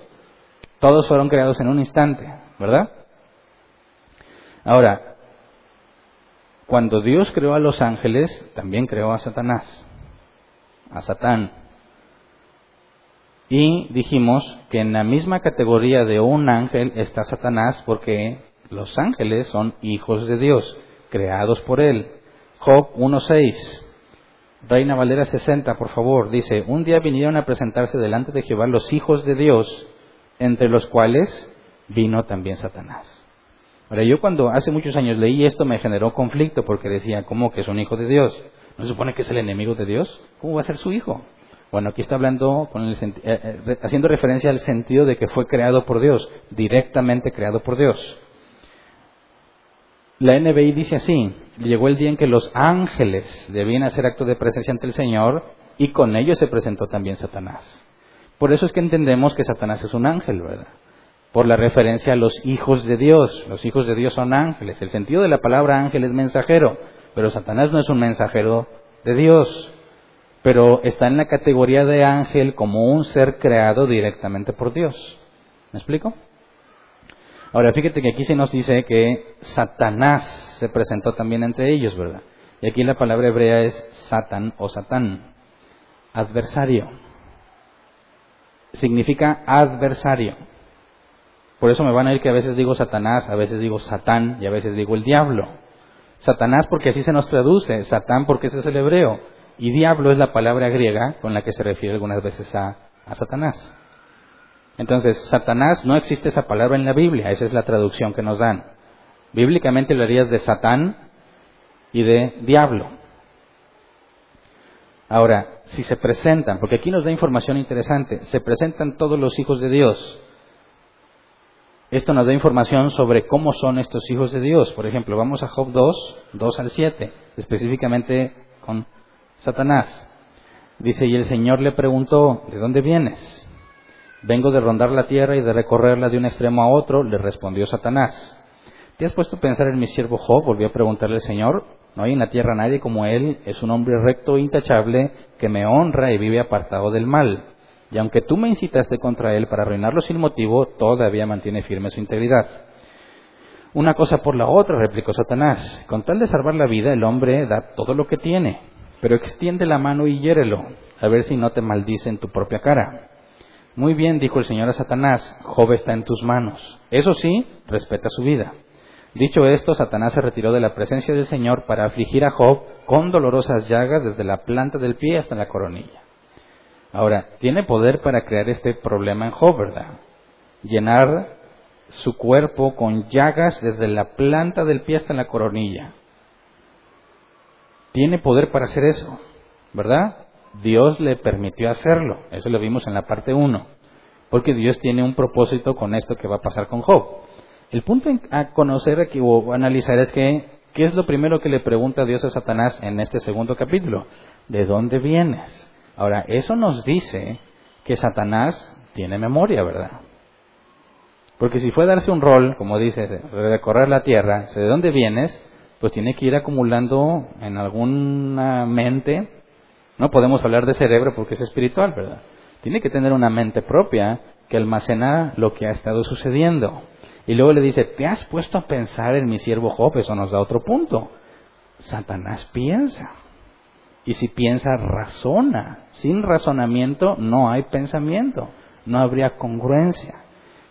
A: todos fueron creados en un instante, ¿verdad? Ahora, cuando Dios creó a los ángeles, también creó a Satanás, a Satán. Y dijimos que en la misma categoría de un ángel está Satanás porque los ángeles son hijos de Dios, creados por él. Job 1.6, Reina Valera 60, por favor, dice, un día vinieron a presentarse delante de Jehová los hijos de Dios, entre los cuales vino también Satanás. Ahora, yo cuando hace muchos años leí esto me generó conflicto porque decía, ¿cómo que es un hijo de Dios? ¿No se supone que es el enemigo de Dios? ¿Cómo va a ser su hijo? Bueno, aquí está hablando, con el, eh, eh, haciendo referencia al sentido de que fue creado por Dios, directamente creado por Dios. La NBI dice así, llegó el día en que los ángeles debían hacer acto de presencia ante el Señor y con ellos se presentó también Satanás. Por eso es que entendemos que Satanás es un ángel, ¿verdad? Por la referencia a los hijos de Dios. Los hijos de Dios son ángeles. El sentido de la palabra ángel es mensajero, pero Satanás no es un mensajero de Dios pero está en la categoría de ángel como un ser creado directamente por Dios. ¿Me explico? Ahora, fíjate que aquí se nos dice que Satanás se presentó también entre ellos, ¿verdad? Y aquí la palabra hebrea es Satan o Satán, adversario. Significa adversario. Por eso me van a ir que a veces digo Satanás, a veces digo Satán y a veces digo el diablo. Satanás porque así se nos traduce, Satán porque ese es el hebreo. Y diablo es la palabra griega con la que se refiere algunas veces a, Satanás. Entonces, Satanás no existe esa palabra en la Biblia, esa es la traducción que nos dan. Bíblicamente lo harías de Satán y de diablo. Ahora, si se presentan, porque aquí nos da información interesante, se presentan todos los hijos de Dios. Esto nos da información sobre cómo son estos hijos de Dios. Por ejemplo, vamos a Job 2, 2 al 7, específicamente con Satanás. Dice, y el Señor le preguntó, ¿de dónde vienes? Vengo de rondar la tierra y de recorrerla de un extremo a otro, le respondió Satanás. ¿Te has puesto a pensar en mi siervo Job? Volvió a preguntarle el Señor. No hay en la tierra nadie como él, es un hombre recto e intachable que me honra y vive apartado del mal. Y aunque tú me incitaste contra él para arruinarlo sin motivo, todavía mantiene firme su integridad. Una cosa por la otra, replicó Satanás. Con tal de salvar la vida, el hombre da todo lo que tiene pero extiende la mano y hiérelo, a ver si no te maldice en tu propia cara. Muy bien, dijo el Señor a Satanás, Job está en tus manos. Eso sí, respeta su vida. Dicho esto, Satanás se retiró de la presencia del Señor para afligir a Job con dolorosas llagas desde la planta del pie hasta la coronilla. Ahora, tiene poder para crear este problema en Job, ¿verdad? Llenar su cuerpo con llagas desde la planta del pie hasta la coronilla. Tiene poder para hacer eso, ¿verdad? Dios le permitió hacerlo. Eso lo vimos en la parte 1. Porque Dios tiene un propósito con esto que va a pasar con Job. El punto a conocer aquí o analizar es que, ¿qué es lo primero que le pregunta Dios a Satanás en este segundo capítulo? ¿De dónde vienes? Ahora, eso nos dice que Satanás tiene memoria, ¿verdad? Porque si fue darse un rol, como dice, recorrer la tierra, ¿de dónde vienes? Pues tiene que ir acumulando en alguna mente. No podemos hablar de cerebro porque es espiritual, ¿verdad? Tiene que tener una mente propia que almacena lo que ha estado sucediendo. Y luego le dice, ¿te has puesto a pensar en mi siervo Job? Eso nos da otro punto. Satanás piensa. Y si piensa, razona. Sin razonamiento no hay pensamiento. No habría congruencia.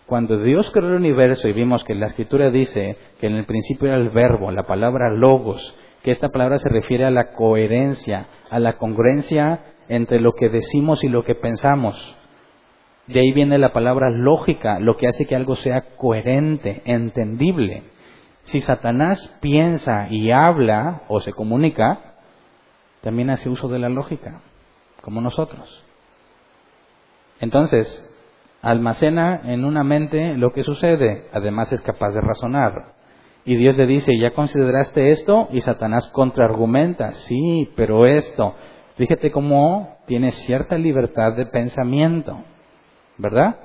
A: Cuando Dios creó el universo y vimos que la escritura dice que en el principio era el verbo, la palabra logos, que esta palabra se refiere a la coherencia, a la congruencia entre lo que decimos y lo que pensamos. De ahí viene la palabra lógica, lo que hace que algo sea coherente, entendible. Si Satanás piensa y habla o se comunica, también hace uso de la lógica, como nosotros. Entonces, almacena en una mente lo que sucede, además es capaz de razonar. Y Dios le dice, ¿ya consideraste esto? Y Satanás contraargumenta, sí, pero esto. Fíjate cómo tiene cierta libertad de pensamiento, ¿verdad?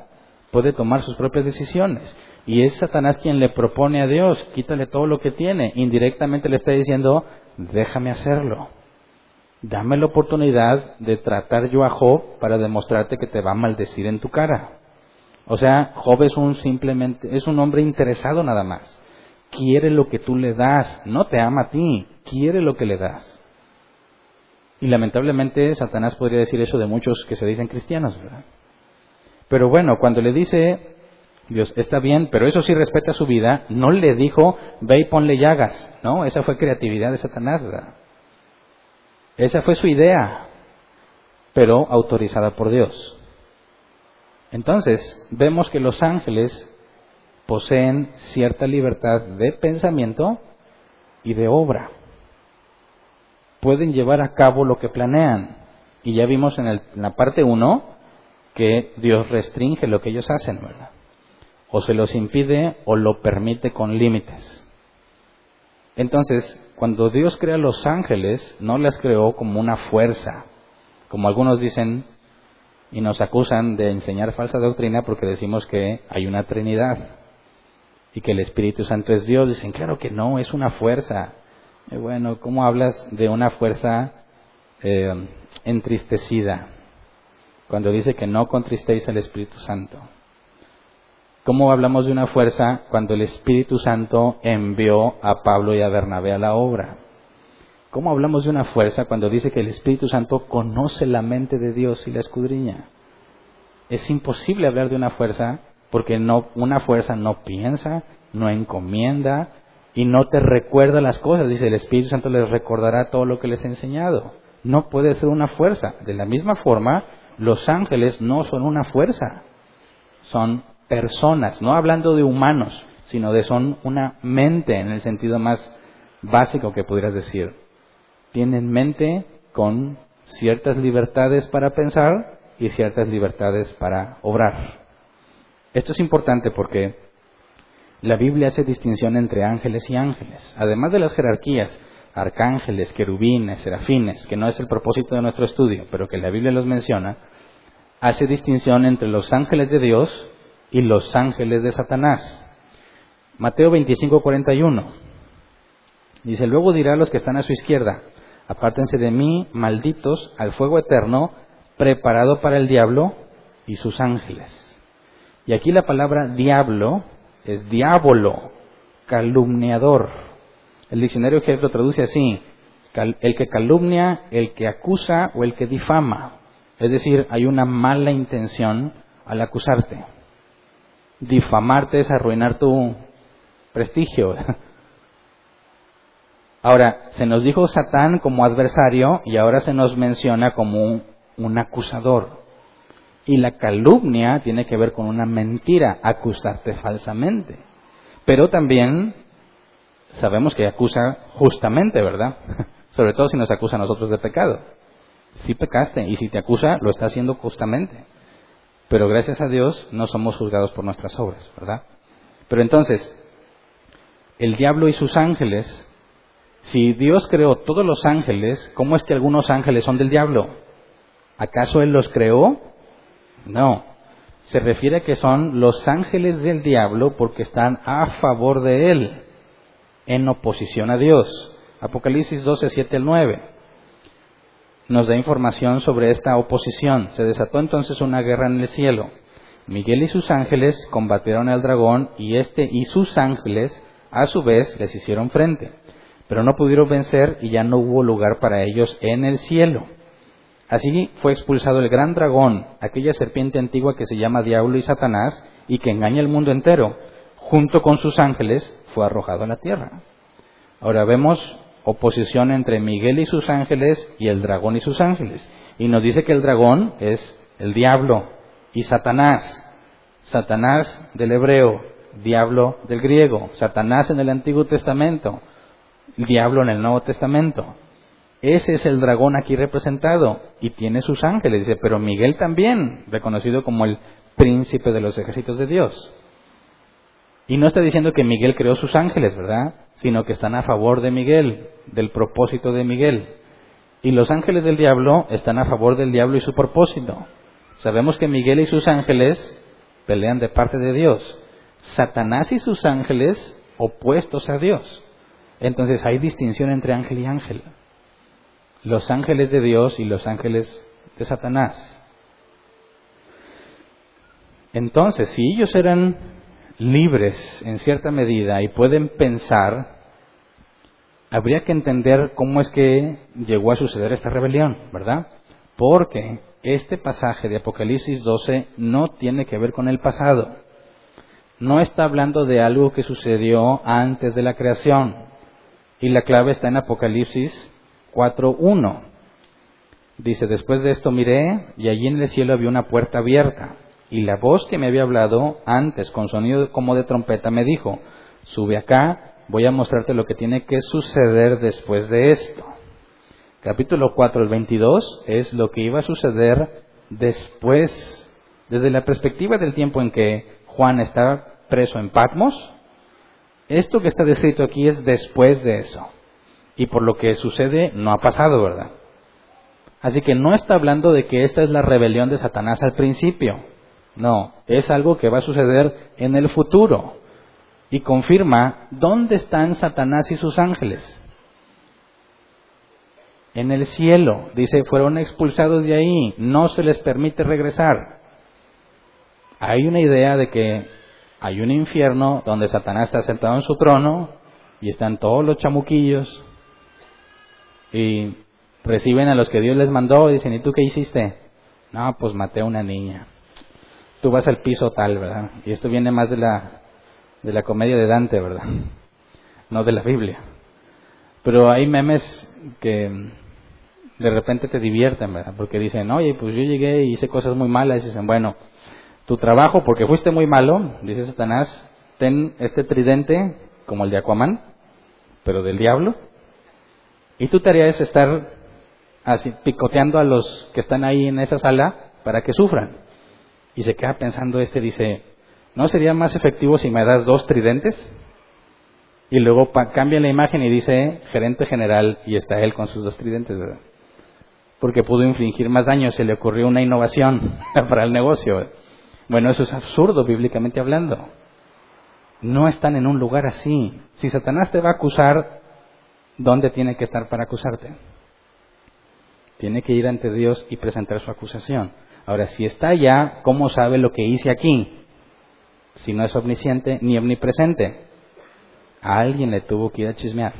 A: Puede tomar sus propias decisiones. Y es Satanás quien le propone a Dios, quítale todo lo que tiene. Indirectamente le está diciendo, déjame hacerlo. Dame la oportunidad de tratar yo a Job para demostrarte que te va a maldecir en tu cara. O sea, Job es un simplemente, es un hombre interesado nada más. Quiere lo que tú le das, no te ama a ti, quiere lo que le das. Y lamentablemente Satanás podría decir eso de muchos que se dicen cristianos, ¿verdad? Pero bueno, cuando le dice, Dios, está bien, pero eso sí respeta su vida, no le dijo, ve y ponle llagas, ¿no? Esa fue creatividad de Satanás, ¿verdad? Esa fue su idea, pero autorizada por Dios. Entonces, vemos que los ángeles poseen cierta libertad de pensamiento y de obra. Pueden llevar a cabo lo que planean. Y ya vimos en, la parte 1 que Dios restringe lo que ellos hacen, ¿verdad? O se los impide o lo permite con límites. Entonces, cuando Dios crea los ángeles, no las creó como una fuerza, como algunos dicen, y nos acusan de enseñar falsa doctrina porque decimos que hay una Trinidad y que el Espíritu Santo es Dios. Dicen, claro que no, es una fuerza. bueno, ¿cómo hablas de una fuerza eh, entristecida? Cuando dice que no contristéis al Espíritu Santo. ¿Cómo hablamos de una fuerza cuando el Espíritu Santo envió a Pablo y a Bernabé a la obra? ¿Cómo hablamos de una fuerza cuando dice que el Espíritu Santo conoce la mente de Dios y la escudriña? Es imposible hablar de una fuerza porque no, una fuerza no piensa, no encomienda y no te recuerda las cosas. Dice, el Espíritu Santo les recordará todo lo que les he enseñado. No puede ser una fuerza. De la misma forma, los ángeles no son una fuerza. Son personas, no hablando de humanos, sino de son una mente en el sentido más básico que pudieras decir tienen mente con ciertas libertades para pensar y ciertas libertades para obrar. Esto es importante porque la Biblia hace distinción entre ángeles y ángeles, además de las jerarquías, arcángeles, querubines, serafines, que no es el propósito de nuestro estudio, pero que la Biblia los menciona, hace distinción entre los ángeles de Dios y los ángeles de Satanás. Mateo 25:41 dice, luego dirá a los que están a su izquierda, apártense de mí, malditos, al fuego eterno, preparado para el diablo y sus ángeles. Y aquí la palabra diablo es diablo, calumniador. El diccionario que lo traduce así, el que calumnia, el que acusa o el que difama. Es decir, hay una mala intención al acusarte. Difamarte es arruinar tu prestigio, Ahora, se nos dijo Satán como adversario y ahora se nos menciona como un, acusador. Y la calumnia tiene que ver con una mentira, acusarte falsamente. Pero también sabemos que acusa justamente, ¿verdad? Sobre todo si nos acusa a nosotros de pecado. Si pecaste y si te acusa, lo está haciendo justamente. Pero gracias a Dios no somos juzgados por nuestras obras, ¿verdad? Pero entonces, el diablo y sus ángeles, si Dios creó todos los ángeles, ¿cómo es que algunos ángeles son del diablo? ¿Acaso Él los creó? No. Se refiere a que son los ángeles del diablo porque están a favor de Él, en oposición a Dios. Apocalipsis 12, 7 al 9 nos da información sobre esta oposición. Se desató entonces una guerra en el cielo. Miguel y sus ángeles combatieron al dragón y éste y sus ángeles a su vez les hicieron frente. Pero no pudieron vencer y ya no hubo lugar para ellos en el cielo. Así fue expulsado el gran dragón, aquella serpiente antigua que se llama Diablo y Satanás y que engaña al mundo entero. Junto con sus ángeles fue arrojado a la tierra. Ahora vemos oposición entre Miguel y sus ángeles y el dragón y sus ángeles. Y nos dice que el dragón es el diablo y Satanás. Satanás del hebreo, diablo del griego. Satanás en el Antiguo Testamento, diablo en el Nuevo Testamento. Ese es el dragón aquí representado y tiene sus ángeles. Dice, pero Miguel también, reconocido como el príncipe de los ejércitos de Dios. Y no está diciendo que Miguel creó sus ángeles, ¿verdad? Sino que están a favor de Miguel, del propósito de Miguel. Y los ángeles del diablo están a favor del diablo y su propósito. Sabemos que Miguel y sus ángeles pelean de parte de Dios. Satanás y sus ángeles opuestos a Dios. Entonces hay distinción entre ángel y ángel. Los ángeles de Dios y los ángeles de Satanás. Entonces, si ellos eran libres en cierta medida y pueden pensar, habría que entender cómo es que llegó a suceder esta rebelión, ¿verdad? Porque este pasaje de Apocalipsis 12 no tiene que ver con el pasado. No está hablando de algo que sucedió antes de la creación. Y la clave está en Apocalipsis 4.1. Dice, después de esto miré y allí en el cielo había una puerta abierta y la voz que me había hablado antes con sonido como de trompeta me dijo, sube acá, voy a mostrarte lo que tiene que suceder después de esto. Capítulo 4, el 22 es lo que iba a suceder después, desde la perspectiva del tiempo en que Juan está preso en Patmos, esto que está descrito aquí es después de eso. Y por lo que sucede no ha pasado, ¿verdad? Así que no está hablando de que esta es la rebelión de Satanás al principio. No, es algo que va a suceder en el futuro. Y confirma dónde están Satanás y sus ángeles. En el cielo, dice, fueron expulsados de ahí, no se les permite regresar. Hay una idea de que hay un infierno donde Satanás está sentado en su trono y están todos los chamuquillos y reciben a los que Dios les mandó y dicen, ¿y tú qué hiciste? No, pues maté a una niña tú vas al piso tal, ¿verdad? Y esto viene más de la, de la comedia de Dante, ¿verdad? No de la Biblia. Pero hay memes que de repente te divierten, ¿verdad? Porque dicen, oye, pues yo llegué y hice cosas muy malas. Y dicen, bueno, tu trabajo, porque fuiste muy malo, dice Satanás, ten este tridente como el de Aquaman, pero del diablo. Y tu tarea es estar así, picoteando a los que están ahí en esa sala para que sufran. Y se queda pensando este, dice, ¿no sería más efectivo si me das dos tridentes? Y luego cambia la imagen y dice gerente general y está él con sus dos tridentes, ¿verdad? Porque pudo infligir más daño, se le ocurrió una innovación para el negocio. Bueno, eso es absurdo bíblicamente hablando. No están en un lugar así. Si Satanás te va a acusar, ¿dónde tiene que estar para acusarte? Tiene que ir ante Dios y presentar su acusación. Ahora, si está allá, ¿cómo sabe lo que hice aquí? Si no es omnisciente ni omnipresente. A alguien le tuvo que ir a chismear.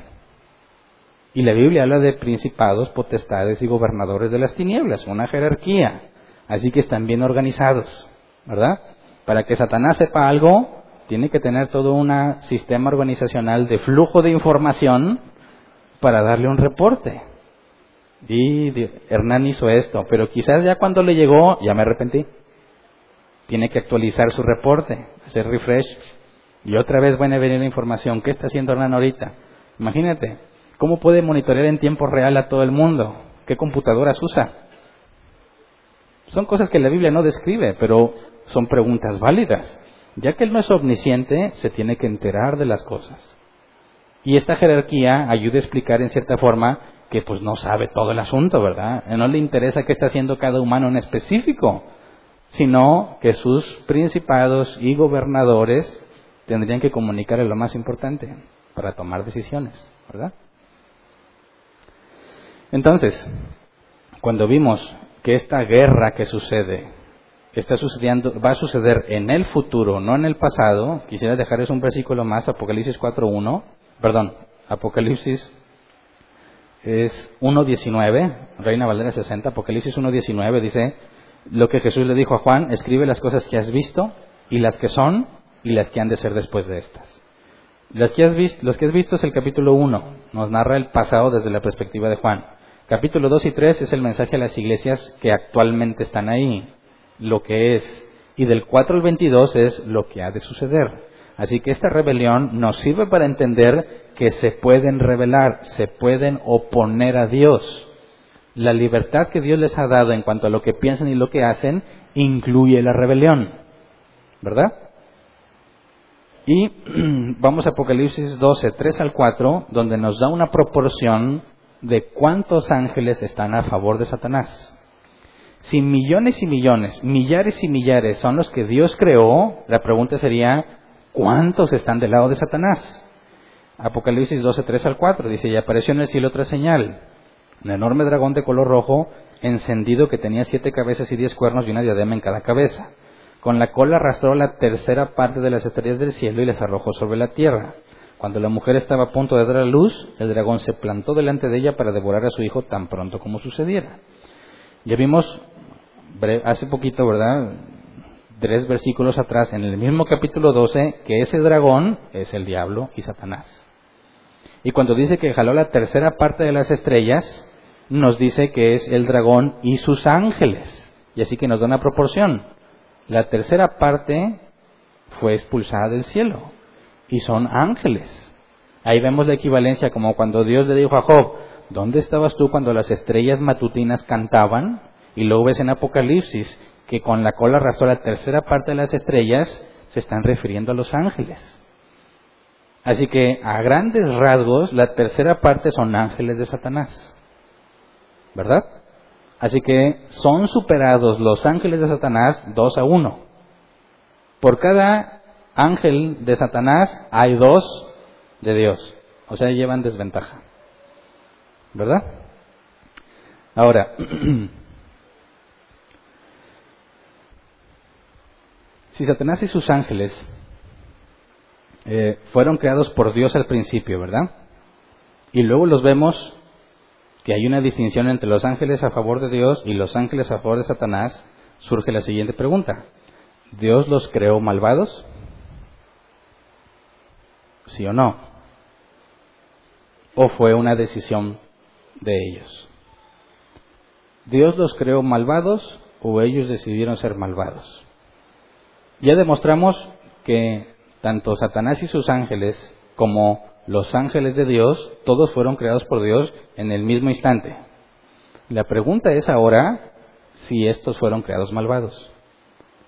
A: Y la Biblia habla de principados, potestades y gobernadores de las tinieblas, una jerarquía. Así que están bien organizados, ¿verdad? Para que Satanás sepa algo, tiene que tener todo un sistema organizacional de flujo de información para darle un reporte. Y Hernán hizo esto, pero quizás ya cuando le llegó, ya me arrepentí. tiene que actualizar su reporte, hacer refresh, y otra vez viene a venir la información. ¿Qué está haciendo Hernán ahorita? Imagínate, ¿cómo puede monitorear en tiempo real a todo el mundo? ¿Qué computadoras usa? Son cosas que la Biblia no describe, pero son preguntas válidas. Ya que él no es omnisciente, se tiene que enterar de las cosas. Y esta jerarquía ayuda a explicar en cierta forma que pues no sabe todo el asunto, ¿verdad? No le interesa qué está haciendo cada humano en específico, sino que sus principados y gobernadores tendrían que comunicarle lo más importante para tomar decisiones, ¿verdad? Entonces, cuando vimos que esta guerra que sucede está sucediendo, va a suceder en el futuro, no en el pasado, quisiera dejarles un versículo más, Apocalipsis 4.1, perdón, Apocalipsis es 1.19, Reina Valera 60, Apocalipsis 1.19 dice, lo que Jesús le dijo a Juan, escribe las cosas que has visto y las que son y las que han de ser después de estas. Las que has visto, los que has visto es el capítulo 1, nos narra el pasado desde la perspectiva de Juan. Capítulo 2 y 3 es el mensaje a las iglesias que actualmente están ahí, lo que es. Y del 4 al 22 es lo que ha de suceder. Así que esta rebelión nos sirve para entender que se pueden rebelar, se pueden oponer a Dios. La libertad que Dios les ha dado en cuanto a lo que piensan y lo que hacen incluye la rebelión. ¿Verdad? Y vamos a Apocalipsis 12, 3 al 4, donde nos da una proporción de cuántos ángeles están a favor de Satanás. Si millones y millones, millares y millares son los que Dios creó, la pregunta sería, ¿cuántos están del lado de Satanás? Apocalipsis 12, 3 al 4 dice, y apareció en el cielo otra señal, un enorme dragón de color rojo, encendido que tenía siete cabezas y diez cuernos y una diadema en cada cabeza. Con la cola arrastró la tercera parte de las estrellas del cielo y les arrojó sobre la tierra. Cuando la mujer estaba a punto de dar a luz, el dragón se plantó delante de ella para devorar a su hijo tan pronto como sucediera. Ya vimos hace poquito, ¿verdad? Tres versículos atrás, en el mismo capítulo 12, que ese dragón es el diablo y Satanás. Y cuando dice que jaló la tercera parte de las estrellas, nos dice que es el dragón y sus ángeles. Y así que nos da una proporción. La tercera parte fue expulsada del cielo y son ángeles. Ahí vemos la equivalencia como cuando Dios le dijo a Job, ¿dónde estabas tú cuando las estrellas matutinas cantaban? Y luego ves en Apocalipsis que con la cola arrastró la tercera parte de las estrellas, se están refiriendo a los ángeles. Así que a grandes rasgos, la tercera parte son ángeles de Satanás. ¿Verdad? Así que son superados los ángeles de Satanás dos a uno. Por cada ángel de Satanás hay dos de Dios. O sea, llevan desventaja. ¿Verdad? Ahora, si Satanás y sus ángeles eh, fueron creados por Dios al principio, ¿verdad? Y luego los vemos que hay una distinción entre los ángeles a favor de Dios y los ángeles a favor de Satanás, surge la siguiente pregunta. ¿Dios los creó malvados? ¿Sí o no? ¿O fue una decisión de ellos? ¿Dios los creó malvados o ellos decidieron ser malvados? Ya demostramos que tanto Satanás y sus ángeles como los ángeles de Dios, todos fueron creados por Dios en el mismo instante. La pregunta es ahora si estos fueron creados malvados.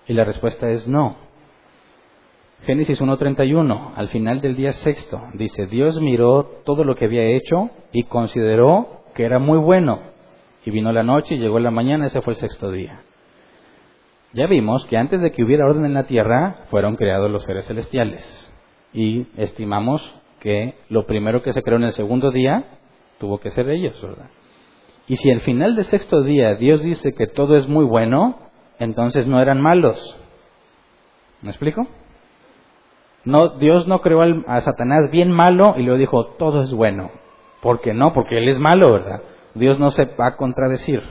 A: Y la respuesta es no. Génesis 1.31, al final del día sexto, dice, Dios miró todo lo que había hecho y consideró que era muy bueno. Y vino la noche y llegó la mañana, ese fue el sexto día. Ya vimos que antes de que hubiera orden en la tierra, fueron creados los seres celestiales. Y estimamos que lo primero que se creó en el segundo día tuvo que ser ellos, ¿verdad? Y si al final del sexto día Dios dice que todo es muy bueno, entonces no eran malos. ¿Me explico? No, Dios no creó a Satanás bien malo y luego dijo todo es bueno. ¿Por qué no? Porque él es malo, ¿verdad? Dios no se va a contradecir.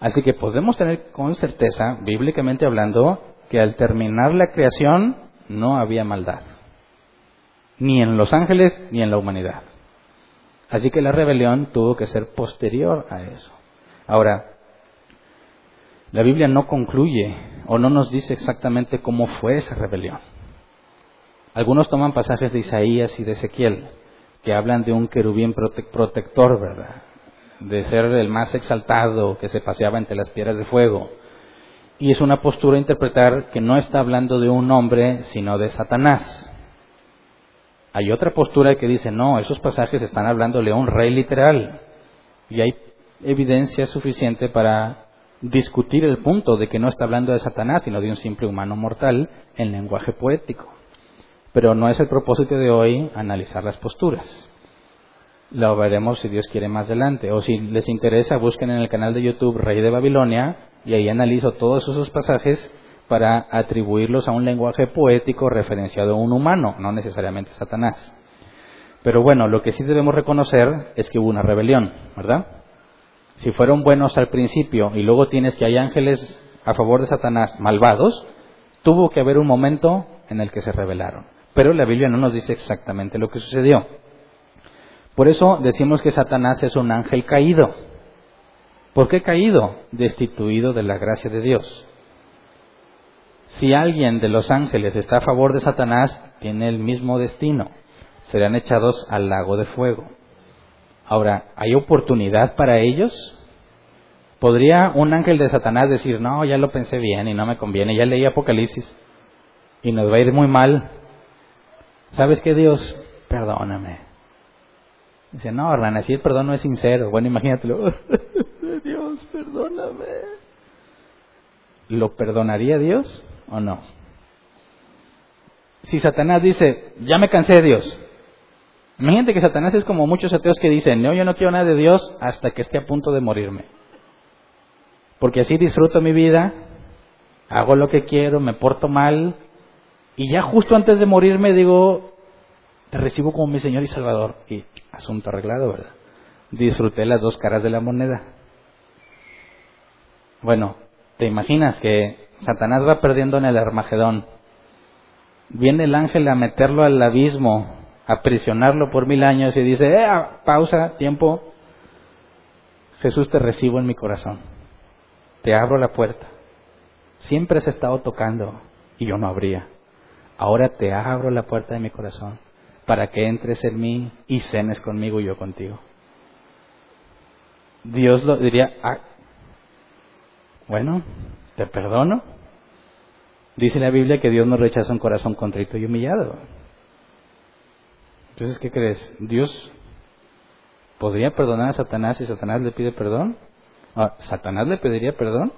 A: Así que podemos tener con certeza, bíblicamente hablando, que al terminar la creación no había maldad, ni en los ángeles ni en la humanidad. Así que la rebelión tuvo que ser posterior a eso. Ahora, la Biblia no concluye o no nos dice exactamente cómo fue esa rebelión. Algunos toman pasajes de Isaías y de Ezequiel que hablan de un querubín protector, ¿verdad? De ser el más exaltado que se paseaba entre las piedras de fuego. Y es una postura interpretar que no está hablando de un hombre, sino de Satanás. Hay otra postura que dice, no, esos pasajes están hablándole a un rey literal. Y hay evidencia suficiente para discutir el punto de que no está hablando de Satanás, sino de un simple humano mortal en lenguaje poético. Pero no es el propósito de hoy analizar las posturas. Lo veremos si Dios quiere más adelante. O si les interesa, busquen en el canal de YouTube Rey de Babilonia y ahí analizo todos esos pasajes para atribuirlos a un lenguaje poético referenciado a un humano, no necesariamente Satanás. Pero bueno, lo que sí debemos reconocer es que hubo una rebelión, ¿verdad? Si fueron buenos al principio y luego tienes que hay ángeles a favor de Satanás malvados, tuvo que haber un momento en el que se rebelaron. Pero la Biblia no nos dice exactamente lo que sucedió. Por eso decimos que Satanás es un ángel caído. ¿Por qué caído? Destituido de la gracia de Dios. Si alguien de los ángeles está a favor de Satanás, tiene el mismo destino. Serán echados al lago de fuego. Ahora, ¿hay oportunidad para ellos? ¿Podría un ángel de Satanás decir, no, ya lo pensé bien y no me conviene, ya leí Apocalipsis y nos va a ir muy mal? ¿Sabes qué, Dios? Perdóname. Dice, no, hermana, si el perdón no es sincero. Bueno, imagínatelo. Dios, perdóname. ¿Lo perdonaría Dios? o no? Si Satanás dice, ya me cansé de Dios. Imagínate que Satanás es como muchos ateos que dicen, no, yo no quiero nada de Dios hasta que esté a punto de morirme. Porque así disfruto mi vida, hago lo que quiero, me porto mal, y ya justo antes de morirme digo, te recibo como mi Señor y Salvador. Y asunto arreglado, ¿verdad? Disfruté las dos caras de la moneda. Bueno, ¿te imaginas que Satanás va perdiendo en el Armagedón. Viene el ángel a meterlo al abismo, a prisionarlo por mil años y dice, eh, pausa, tiempo. Jesús te recibo en mi corazón. Te abro la puerta. Siempre has estado tocando y yo no abría. Ahora te abro la puerta de mi corazón para que entres en mí y cenes conmigo y yo contigo. Dios lo diría, ah, bueno, te perdono. Dice la Biblia que Dios no rechaza un corazón contrito y humillado. Entonces, ¿qué crees? ¿Dios podría perdonar a Satanás si Satanás le pide perdón? Ah, ¿Satanás le pediría perdón?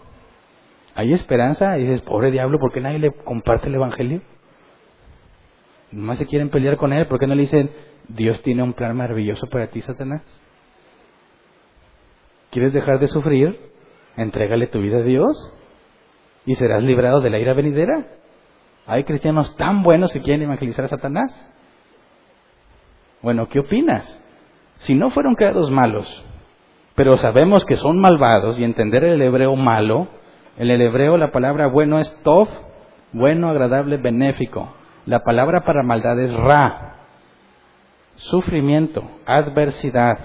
A: ¿Hay esperanza? Y dices, pobre diablo, ¿por qué nadie le comparte el Evangelio? Nomás se quieren pelear con él, ¿por qué no le dicen, Dios tiene un plan maravilloso para ti, Satanás? ¿Quieres dejar de sufrir? Entrégale tu vida a Dios y serás librado de la ira venidera. Hay cristianos tan buenos que quieren evangelizar a Satanás. Bueno, ¿qué opinas? Si no fueron creados malos, pero sabemos que son malvados y entender el hebreo malo, en el hebreo la palabra bueno es tov, bueno, agradable, benéfico. La palabra para maldad es ra, sufrimiento, adversidad,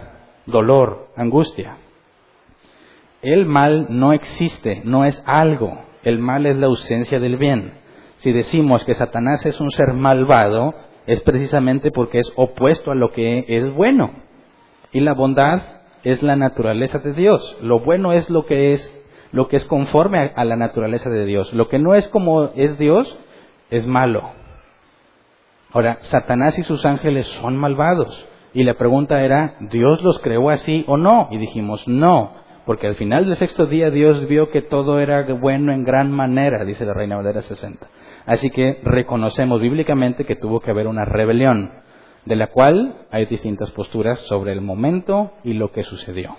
A: dolor, angustia. El mal no existe, no es algo, el mal es la ausencia del bien. Si decimos que Satanás es un ser malvado, es precisamente porque es opuesto a lo que es bueno. Y la bondad es la naturaleza de Dios. Lo bueno es lo que es lo que es conforme a, la naturaleza de Dios. Lo que no es como es Dios es malo. Ahora, Satanás y sus ángeles son malvados. Y la pregunta era, ¿Dios los creó así o no? Y dijimos, no. Porque al final del sexto día Dios vio que todo era bueno en gran manera, dice la Reina Valera 60. Así que reconocemos bíblicamente que tuvo que haber una rebelión, de la cual hay distintas posturas sobre el momento y lo que sucedió.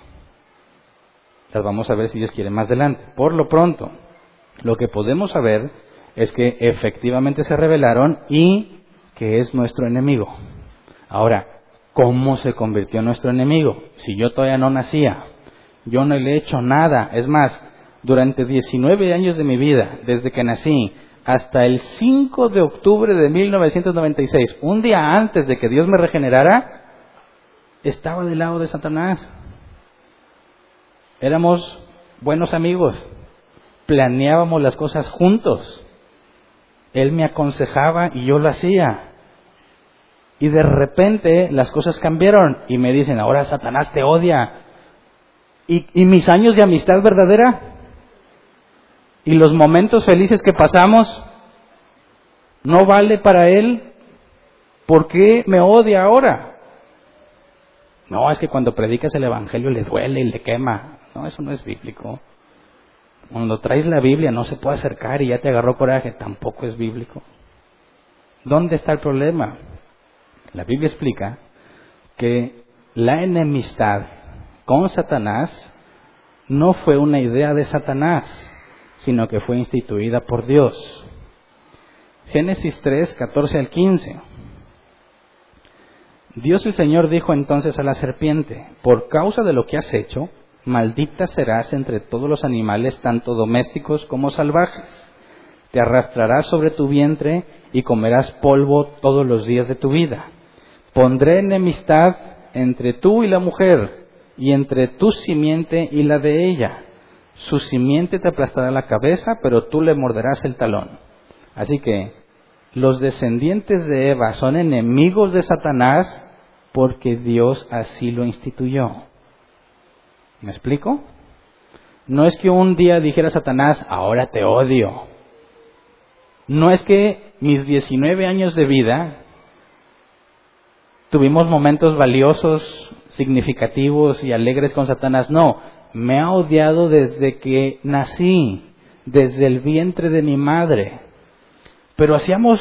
A: Las vamos a ver si Dios quiere más adelante. Por lo pronto, lo que podemos saber es que efectivamente se rebelaron y que es nuestro enemigo. Ahora, ¿cómo se convirtió en nuestro enemigo? Si yo todavía no nacía, yo no le he hecho nada. Es más, durante 19 años de mi vida, desde que nací, hasta el 5 de octubre de 1996, un día antes de que Dios me regenerara, estaba del lado de Satanás. Éramos buenos amigos. planeábamos las cosas juntos. Él me aconsejaba y yo lo hacía. Y de repente las cosas cambiaron y me dicen, ahora Satanás te odia. ¿Y, y mis años de amistad verdadera? ¿Y los momentos felices que pasamos? ¿No vale para él? ¿Por qué me odia ahora? No, es que cuando predicas el Evangelio le duele y le quema. No, eso no es bíblico. Cuando traes la Biblia no se puede acercar y ya te agarró coraje, tampoco es bíblico. ¿Dónde está el problema? La Biblia explica que la enemistad con Satanás no fue una idea de Satanás, sino que fue instituida por Dios. Génesis 3, 14 al 15. Dios el Señor dijo entonces a la serpiente, por causa de lo que has hecho, maldita serás entre todos los animales, tanto domésticos como salvajes. Te arrastrarás sobre tu vientre y comerás polvo todos los días de tu vida. Pondré enemistad entre tú y la mujer, y entre tu simiente y la de ella. Su simiente te aplastará la cabeza, pero tú le morderás el talón. Así que los descendientes de Eva son enemigos de Satanás porque Dios así lo instituyó. ¿Me explico? No es que un día dijera Satanás, ahora te odio. No es que mis 19 años de vida tuvimos momentos valiosos, significativos y alegres con Satanás. No, me ha odiado desde que nací, desde el vientre de mi madre. Pero hacíamos,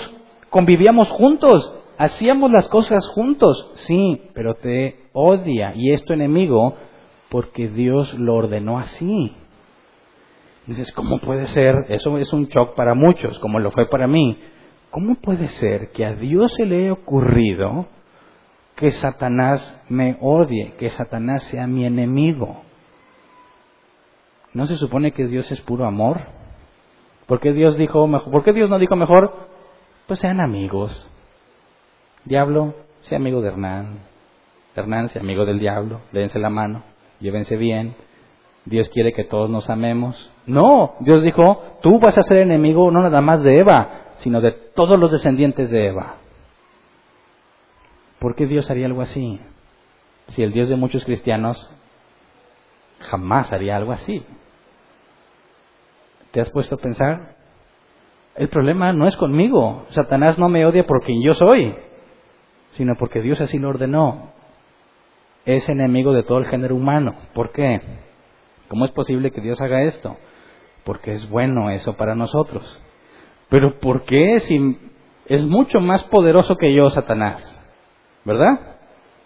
A: convivíamos juntos, hacíamos las cosas juntos, sí, pero te odia y es tu enemigo porque Dios lo ordenó así. Dices, ¿cómo puede ser? Eso es un shock para muchos, como lo fue para mí. ¿Cómo puede ser que a Dios se le haya ocurrido que Satanás me odie, que Satanás sea mi enemigo? ¿No se supone que Dios es puro amor? ¿Por qué Dios dijo mejor? ¿Por qué Dios no dijo mejor? Pues sean amigos. Diablo, sea amigo de Hernán. Hernán, sea amigo del diablo. Dense la mano. Llévense bien. Dios quiere que todos nos amemos. No, Dios dijo, tú vas a ser enemigo no nada más de Eva, sino de todos los descendientes de Eva. ¿Por qué Dios haría algo así? Si el Dios de muchos cristianos jamás haría algo así. ¿Te has puesto a pensar? El problema no es conmigo. Satanás no me odia por quien yo soy sino porque Dios así lo ordenó. Es enemigo de todo el género humano. ¿Por qué? ¿Cómo es posible que Dios haga esto? Porque es bueno eso para nosotros. Pero ¿por qué si es mucho más poderoso que yo, Satanás? ¿Verdad?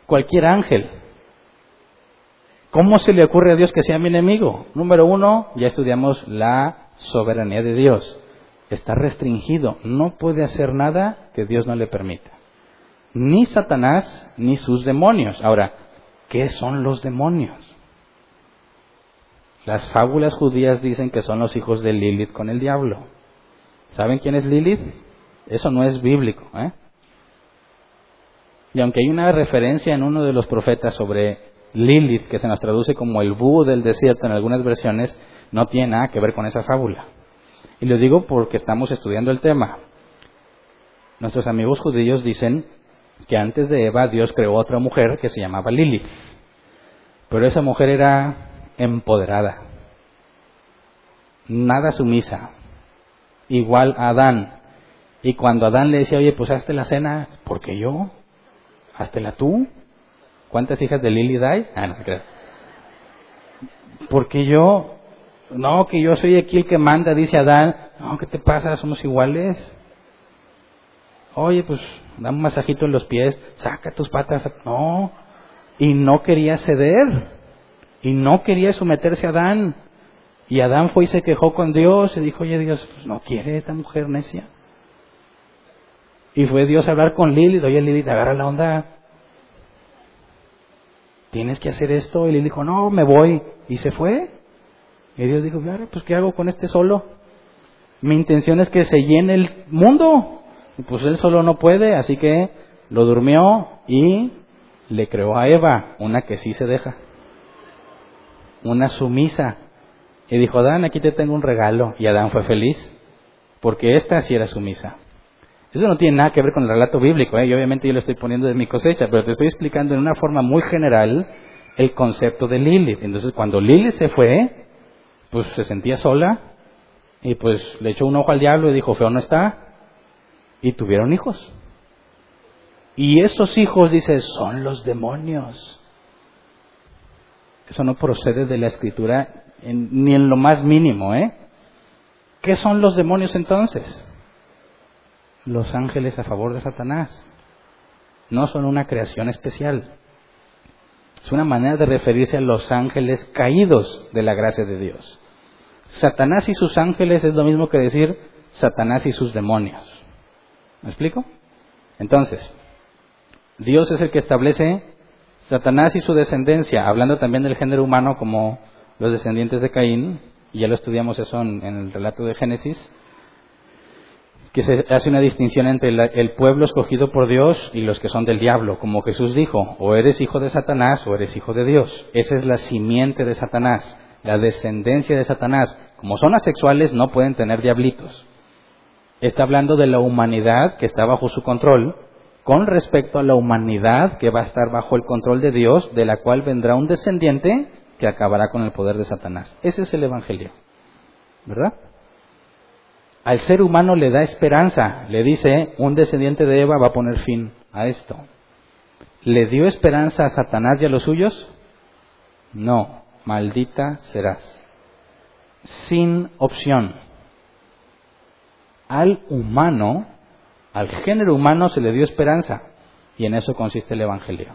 A: Cualquier ángel. ¿Cómo se le ocurre a Dios que sea mi enemigo? Número uno, ya estudiamos la soberanía de Dios. Está restringido. No puede hacer nada que Dios no le permita ni Satanás ni sus demonios. Ahora, ¿qué son los demonios? Las fábulas judías dicen que son los hijos de Lilith con el diablo. ¿Saben quién es Lilith? Eso no es bíblico. ¿eh? Y aunque hay una referencia en uno de los profetas sobre Lilith, que se nos traduce como el búho del desierto en algunas versiones, no tiene nada que ver con esa fábula. Y lo digo porque estamos estudiando el tema. Nuestros amigos judíos dicen que antes de Eva Dios creó otra mujer que se llamaba Lilith. Pero esa mujer era empoderada, nada sumisa, igual a Adán. Y cuando Adán le decía, oye, pues hazte la cena, ¿por qué yo? Háztela tú. ¿Cuántas hijas de Lilith hay? Ah, no Porque yo, no, que yo soy aquí el que manda, dice Adán. No, ¿qué te pasa? Somos iguales. Oye, pues da un masajito en los pies, saca tus patas. No, y no quería ceder, y no quería someterse a Adán. Y Adán fue y se quejó con Dios y dijo, oye Dios, pues no quiere esta mujer necia. Y fue Dios a hablar con Lili, oye Lili, te agarra la onda. Tienes que hacer esto. Y Lili dijo, no, me voy. Y se fue. Y Dios dijo, pues ¿qué hago con este solo? Mi intención es que se llene el mundo pues él solo no puede, así que lo durmió y le creó a Eva, una que sí se deja, una sumisa. Y dijo, Adán, aquí te tengo un regalo. Y Adán fue feliz, porque esta sí era su misa. Eso no tiene nada que ver con el relato bíblico, ¿eh? y obviamente yo lo estoy poniendo de mi cosecha, pero te estoy explicando en una forma muy general el concepto de Lilith. Entonces, cuando Lilith se fue, pues se sentía sola, y pues le echó un ojo al diablo y dijo, feo no está, y tuvieron hijos. Y esos hijos, dice, son los demonios. Eso no procede de la escritura ni en lo más mínimo, ¿eh? ¿Qué son los demonios entonces? Los ángeles a favor de Satanás. No son una creación especial. Es una manera de referirse a los ángeles caídos de la gracia de Dios. Satanás y sus ángeles es lo mismo que decir Satanás y sus demonios. ¿Me explico? Entonces, Dios es el que establece Satanás y su descendencia, hablando también del género humano como los descendientes de Caín, y ya lo estudiamos eso en, el relato de Génesis, que se hace una distinción entre el pueblo escogido por Dios y los que son del diablo, como Jesús dijo, o eres hijo de Satanás o eres hijo de Dios. Esa es la simiente de Satanás, la descendencia de Satanás. Como son asexuales no pueden tener diablitos. Está hablando de la humanidad que está bajo su control, con respecto a la humanidad que va a estar bajo el control de Dios, de la cual vendrá un descendiente que acabará con el poder de Satanás. Ese es el Evangelio, ¿verdad? Al ser humano le da esperanza, le dice, un descendiente de Eva va a poner fin a esto. ¿Le dio esperanza a Satanás y a los suyos? No, maldita serás. Sin opción al humano, al género humano se le dio esperanza. Y en eso consiste el Evangelio.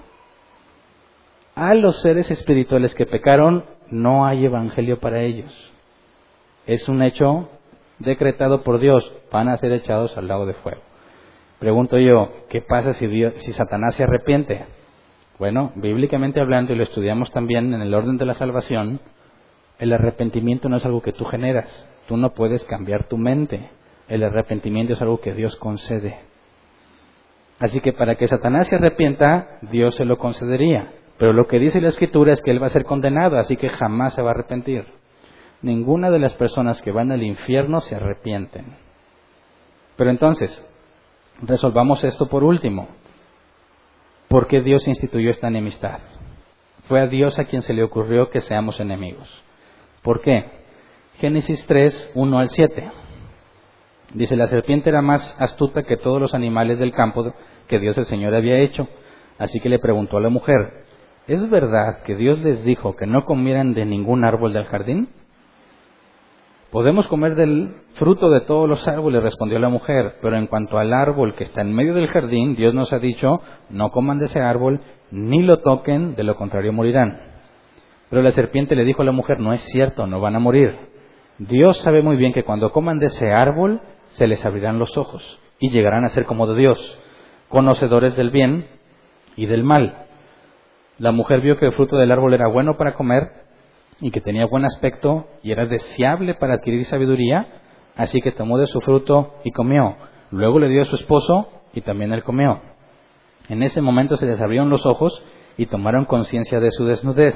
A: A los seres espirituales que pecaron, no hay Evangelio para ellos. Es un hecho decretado por Dios. Van a ser echados al lago de fuego. Pregunto yo, ¿qué pasa si, si Satanás se arrepiente? Bueno, bíblicamente hablando, y lo estudiamos también en el orden de la salvación, el arrepentimiento no es algo que tú generas. Tú no puedes cambiar tu mente. El arrepentimiento es algo que Dios concede. Así que para que Satanás se arrepienta, Dios se lo concedería. Pero lo que dice la Escritura es que él va a ser condenado, así que jamás se va a arrepentir. Ninguna de las personas que van al infierno se arrepienten. Pero entonces, resolvamos esto por último. ¿Por qué Dios instituyó esta enemistad? Fue a Dios a quien se le ocurrió que seamos enemigos. ¿Por qué? Génesis 3, 1 al 7. Dice, la serpiente era más astuta que todos los animales del campo que Dios el Señor había hecho. Así que le preguntó a la mujer, ¿es verdad que Dios les dijo que no comieran de ningún árbol del jardín? Podemos comer del fruto de todos los árboles, respondió la mujer, pero en cuanto al árbol que está en medio del jardín, Dios nos ha dicho, no coman de ese árbol, ni lo toquen, de lo contrario morirán. Pero la serpiente le dijo a la mujer, no es cierto, no van a morir. Dios sabe muy bien que cuando coman de ese árbol, se les abrirán los ojos y llegarán a ser como de Dios, conocedores del bien y del mal. La mujer vio que el fruto del árbol era bueno para comer y que tenía buen aspecto y era deseable para adquirir sabiduría, así que tomó de su fruto y comió. Luego le dio a su esposo y también él comió. En ese momento se les abrieron los ojos y tomaron conciencia de su desnudez.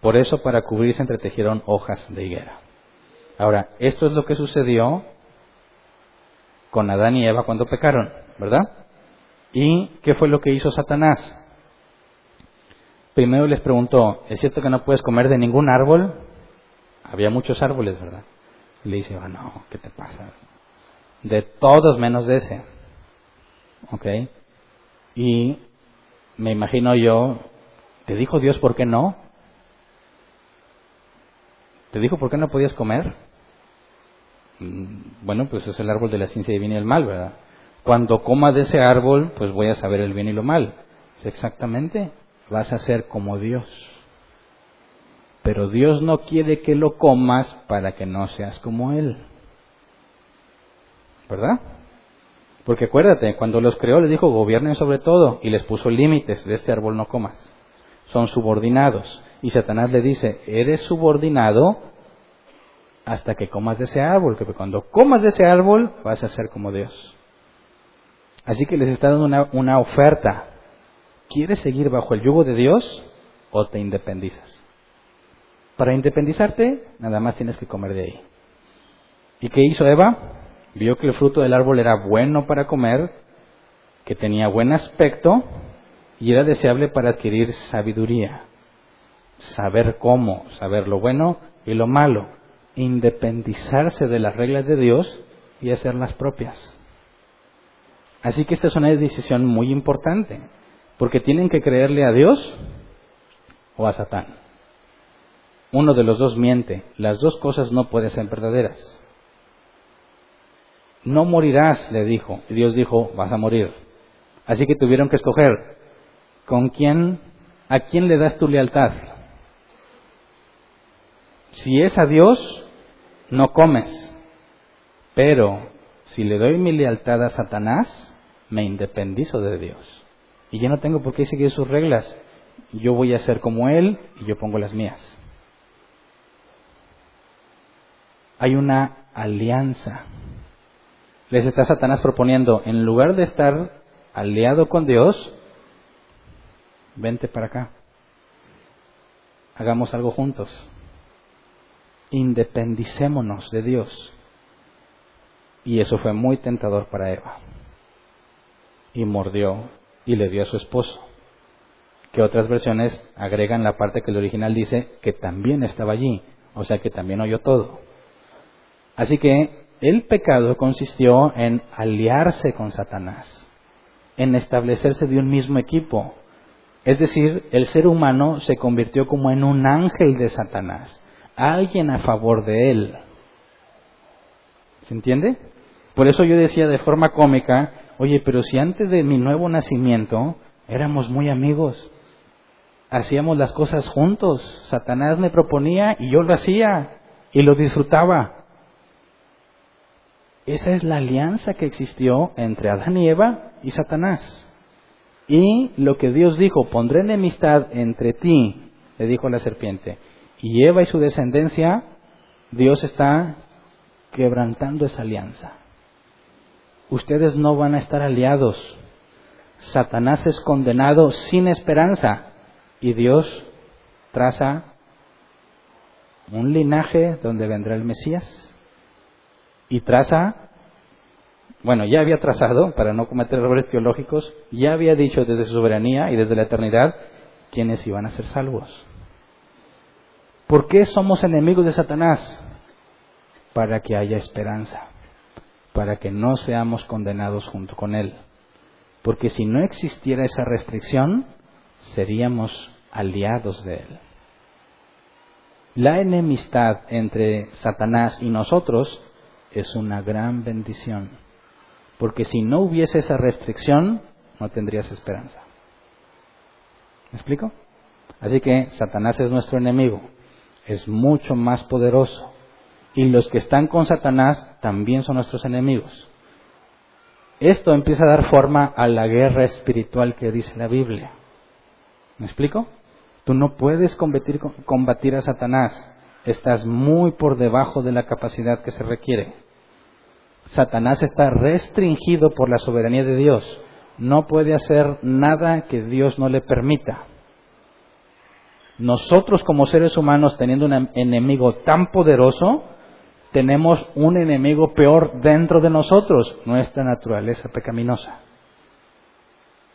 A: Por eso para cubrirse entretejieron hojas de higuera. Ahora, esto es lo que sucedió con Adán y Eva cuando pecaron, ¿verdad? ¿Y qué fue lo que hizo Satanás? Primero les preguntó, ¿es cierto que no puedes comer de ningún árbol? Había muchos árboles, ¿verdad? Y le dice, oh, no, ¿qué te pasa? De todos menos de ese. ¿Ok? Y me imagino yo, ¿te dijo Dios por qué no? ¿Te dijo por qué no podías comer? Mm, bueno, pues es el árbol de la ciencia divina y el mal, ¿verdad? Cuando coma de ese árbol, pues voy a saber el bien y lo mal. Exactamente, vas a ser como Dios. Pero Dios no quiere que lo comas para que no seas como Él. ¿Verdad? Porque acuérdate, cuando los creó les dijo gobiernen sobre todo y les puso límites, de este árbol no comas. Son subordinados. Y Satanás le dice, eres subordinado hasta que comas de ese árbol, que cuando comas de ese árbol vas a ser como Dios. Así que les está dando una, una oferta. ¿Quieres seguir bajo el yugo de Dios o te independizas? Para independizarte, nada más tienes que comer de ahí. ¿Y qué hizo Eva? Vio que el fruto del árbol era bueno para comer, que tenía buen aspecto y era deseable para adquirir sabiduría. Saber cómo, saber lo bueno y lo malo. Independizarse de las reglas de Dios y hacer las propias. Así que esta es una decisión muy importante, porque tienen que creerle a Dios o a Satán. Uno de los dos miente, las dos cosas no pueden ser verdaderas. No morirás, le dijo, y Dios dijo, vas a morir. Así que tuvieron que escoger, ¿con quién, a quién le das tu lealtad? Si es a Dios, no comes. Pero si le doy mi lealtad a Satanás, me independizo de Dios. Y yo no tengo por qué seguir sus reglas. Yo voy a ser como Él y yo pongo las mías. Hay una alianza. Les está Satanás proponiendo, en lugar de estar aliado con Dios, vente para acá. Hagamos algo juntos. Independicémonos de Dios. Y eso fue muy tentador para Eva y mordió y le dio a su esposo. Que otras versiones agregan la parte que el original dice que también estaba allí, o sea que también oyó todo. Así que el pecado consistió en aliarse con Satanás, en establecerse de un mismo equipo. Es decir, el ser humano se convirtió como en un ángel de Satanás, alguien a favor de él. ¿Se entiende? Por eso yo decía de forma cómica Oye, pero si antes de mi nuevo nacimiento éramos muy amigos, hacíamos las cosas juntos, Satanás me proponía y yo lo hacía y lo disfrutaba. Esa es la alianza que existió entre Adán y Eva y Satanás. Y lo que Dios dijo, pondré enemistad entre ti, le dijo la serpiente, y Eva y su descendencia, Dios está quebrantando esa alianza ustedes no van a estar aliados. Satanás es condenado sin esperanza y Dios traza un linaje donde vendrá el Mesías y traza, bueno, ya había trazado, para no cometer errores teológicos, ya había dicho desde su soberanía y desde la eternidad quiénes iban a ser salvos. ¿Por qué somos enemigos de Satanás? Para que haya esperanza para que no seamos condenados junto con Él. Porque si no existiera esa restricción, seríamos aliados de Él. La enemistad entre Satanás y nosotros es una gran bendición, porque si no hubiese esa restricción, no tendrías esperanza. ¿Me explico? Así que Satanás es nuestro enemigo, es mucho más poderoso, y los que están con Satanás también son nuestros enemigos. Esto empieza a dar forma a la guerra espiritual que dice la Biblia. ¿Me explico? Tú no puedes combatir, combatir a Satanás. Estás muy por debajo de la capacidad que se requiere. Satanás está restringido por la soberanía de Dios. No puede hacer nada que Dios no le permita. Nosotros como seres humanos, teniendo un enemigo tan poderoso, tenemos un enemigo peor dentro de nosotros, nuestra naturaleza pecaminosa.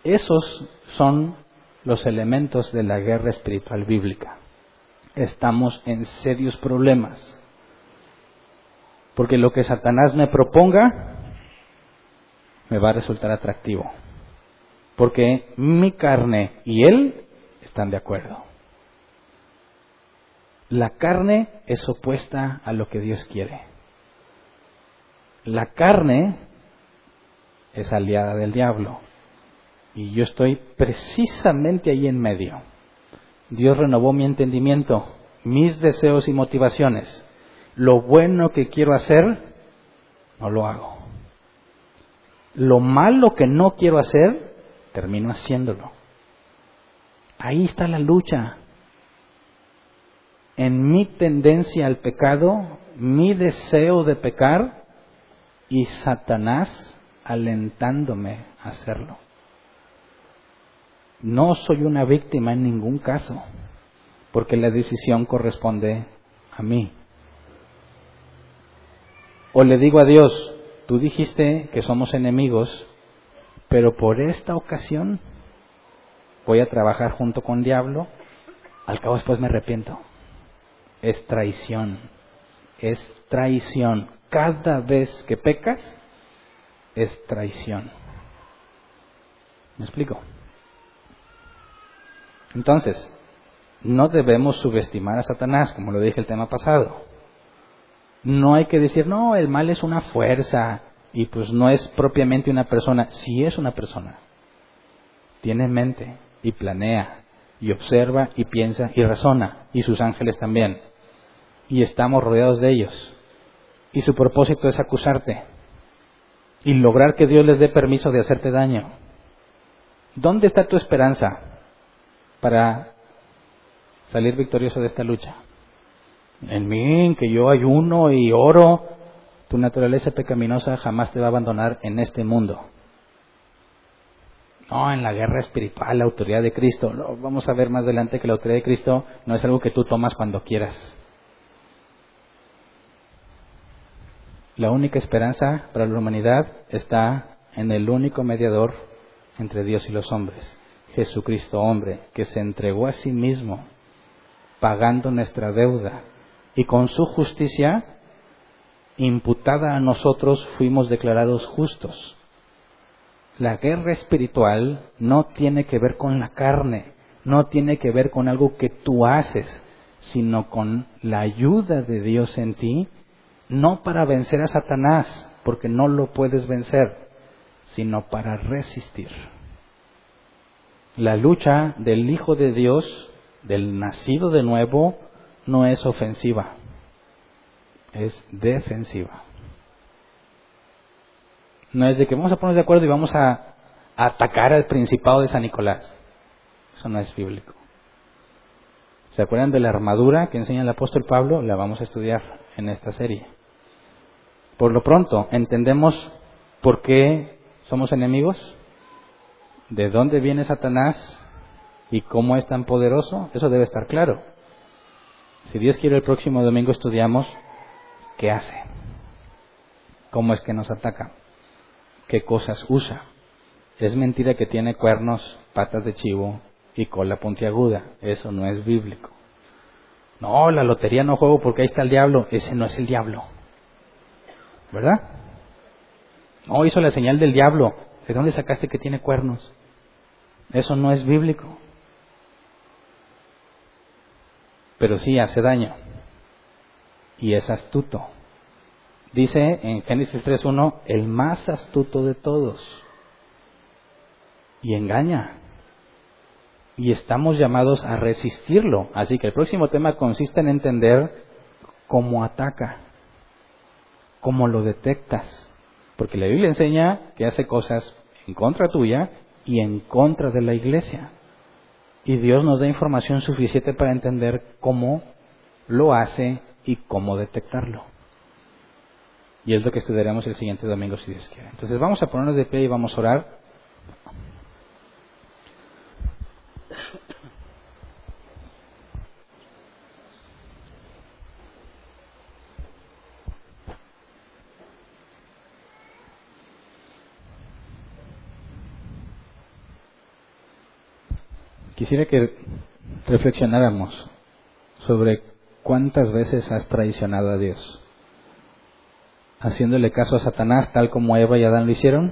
A: Esos son los elementos de la guerra espiritual bíblica. Estamos en serios problemas. Porque lo que Satanás me proponga me va a resultar atractivo. Porque mi carne y él están de acuerdo. La carne es opuesta a lo que Dios quiere. La carne es aliada del diablo. Y yo estoy precisamente ahí en medio. Dios renovó mi entendimiento, mis deseos y motivaciones. Lo bueno que quiero hacer, no lo hago. Lo malo que no quiero hacer, termino haciéndolo. Ahí está la lucha en mi tendencia al pecado, mi deseo de pecar y Satanás alentándome a hacerlo. No soy una víctima en ningún caso. porque la decisión corresponde a mí. O le digo a Dios, tú dijiste que somos enemigos, pero por esta ocasión voy a trabajar junto con diablo, al cabo después me arrepiento. Es traición, es traición. Cada vez que pecas, es traición. ¿Me explico? Entonces, no debemos subestimar a Satanás, como lo dije el tema pasado. No hay que decir, no, el mal es una fuerza y pues no es propiamente una persona. Sí es una persona. Tiene mente y planea y observa y piensa y razona y sus ángeles también. Y estamos rodeados de ellos. Y su propósito es acusarte y lograr que Dios les dé permiso de hacerte daño. ¿Dónde está tu esperanza para salir victorioso de esta lucha? En mí, que yo ayuno y oro, tu naturaleza pecaminosa jamás te va a abandonar en este mundo. No, en la guerra espiritual, la autoridad de Cristo. vamos a ver más adelante que la autoridad de Cristo no es algo que tú tomas cuando quieras. La única esperanza para la humanidad está en el único mediador entre Dios y los hombres, Jesucristo hombre, que se entregó a sí mismo, pagando nuestra deuda, y con su justicia imputada a nosotros fuimos declarados justos. La guerra espiritual no tiene que ver con la carne, no tiene que ver con algo que tú haces, sino con la ayuda de Dios en ti, no para vencer a Satanás, porque no lo puedes vencer, sino para resistir. La lucha del Hijo de Dios, del nacido de nuevo, no es ofensiva, es defensiva. No es de que vamos a ponernos de acuerdo y vamos a, atacar al principado de San Nicolás. Eso no es bíblico. ¿Se acuerdan de la armadura que enseña el apóstol Pablo? La vamos a estudiar en esta serie. Por lo pronto, ¿entendemos por qué somos enemigos? ¿De dónde viene Satanás? ¿Y cómo es tan poderoso? Eso debe estar claro. Si Dios quiere, el próximo domingo estudiamos qué hace, cómo es que nos ataca, qué cosas usa. Es mentira que tiene cuernos, patas de chivo y cola puntiaguda. Eso no es bíblico. No, la lotería no juego porque ahí está el diablo. Ese no es el diablo. ¿Verdad? No hizo la señal del diablo. ¿De dónde sacaste que tiene cuernos? Eso no es bíblico. pero sí hace daño. Y es astuto. Dice en Génesis 3.1, el más astuto de todos. Y engaña. Y estamos llamados a resistirlo. Así que el próximo tema consiste en entender cómo ataca, cómo lo detectas. Porque la Biblia enseña que hace cosas en contra tuya y en contra de la iglesia. Y Dios nos da información suficiente para entender cómo lo hace y cómo detectarlo. Y es lo que estudiaremos el siguiente domingo si Dios quiere. Entonces vamos a ponernos de pie y vamos a orar. Quisiera que reflexionáramos sobre cuántas veces has traicionado a Dios. Haciéndole caso a Satanás tal como Eva y Adán lo hicieron,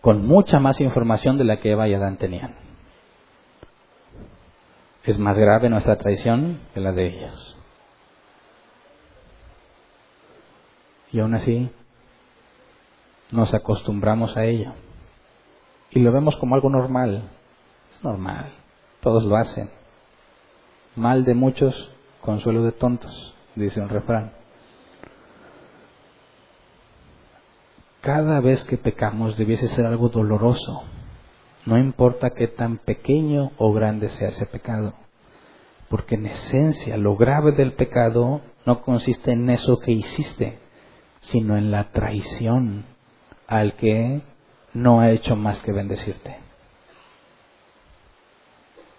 A: con mucha más información de la que Eva y Adán tenían. Es más grave nuestra traición que la de ellos. Y aún así, nos acostumbramos a ello. Y lo vemos como algo normal, normal, todos lo hacen. Mal de muchos, consuelo de tontos, dice un refrán. Cada vez que pecamos debiese ser algo doloroso, no importa qué tan pequeño o grande sea ese pecado, porque en esencia lo grave del pecado no consiste en eso que hiciste, sino en la traición al que no ha hecho más que bendecirte.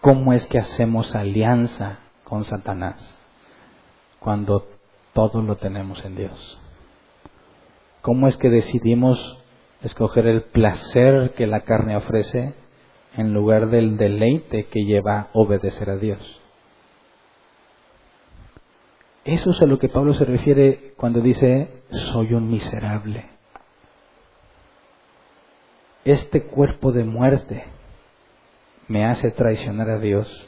A: ¿Cómo es que hacemos alianza con Satanás cuando todo lo tenemos en Dios? ¿Cómo es que decidimos escoger el placer que la carne ofrece en lugar del deleite que lleva obedecer a Dios? Eso es a lo que Pablo se refiere cuando dice, soy un miserable. Este cuerpo de muerte me hace traicionar a Dios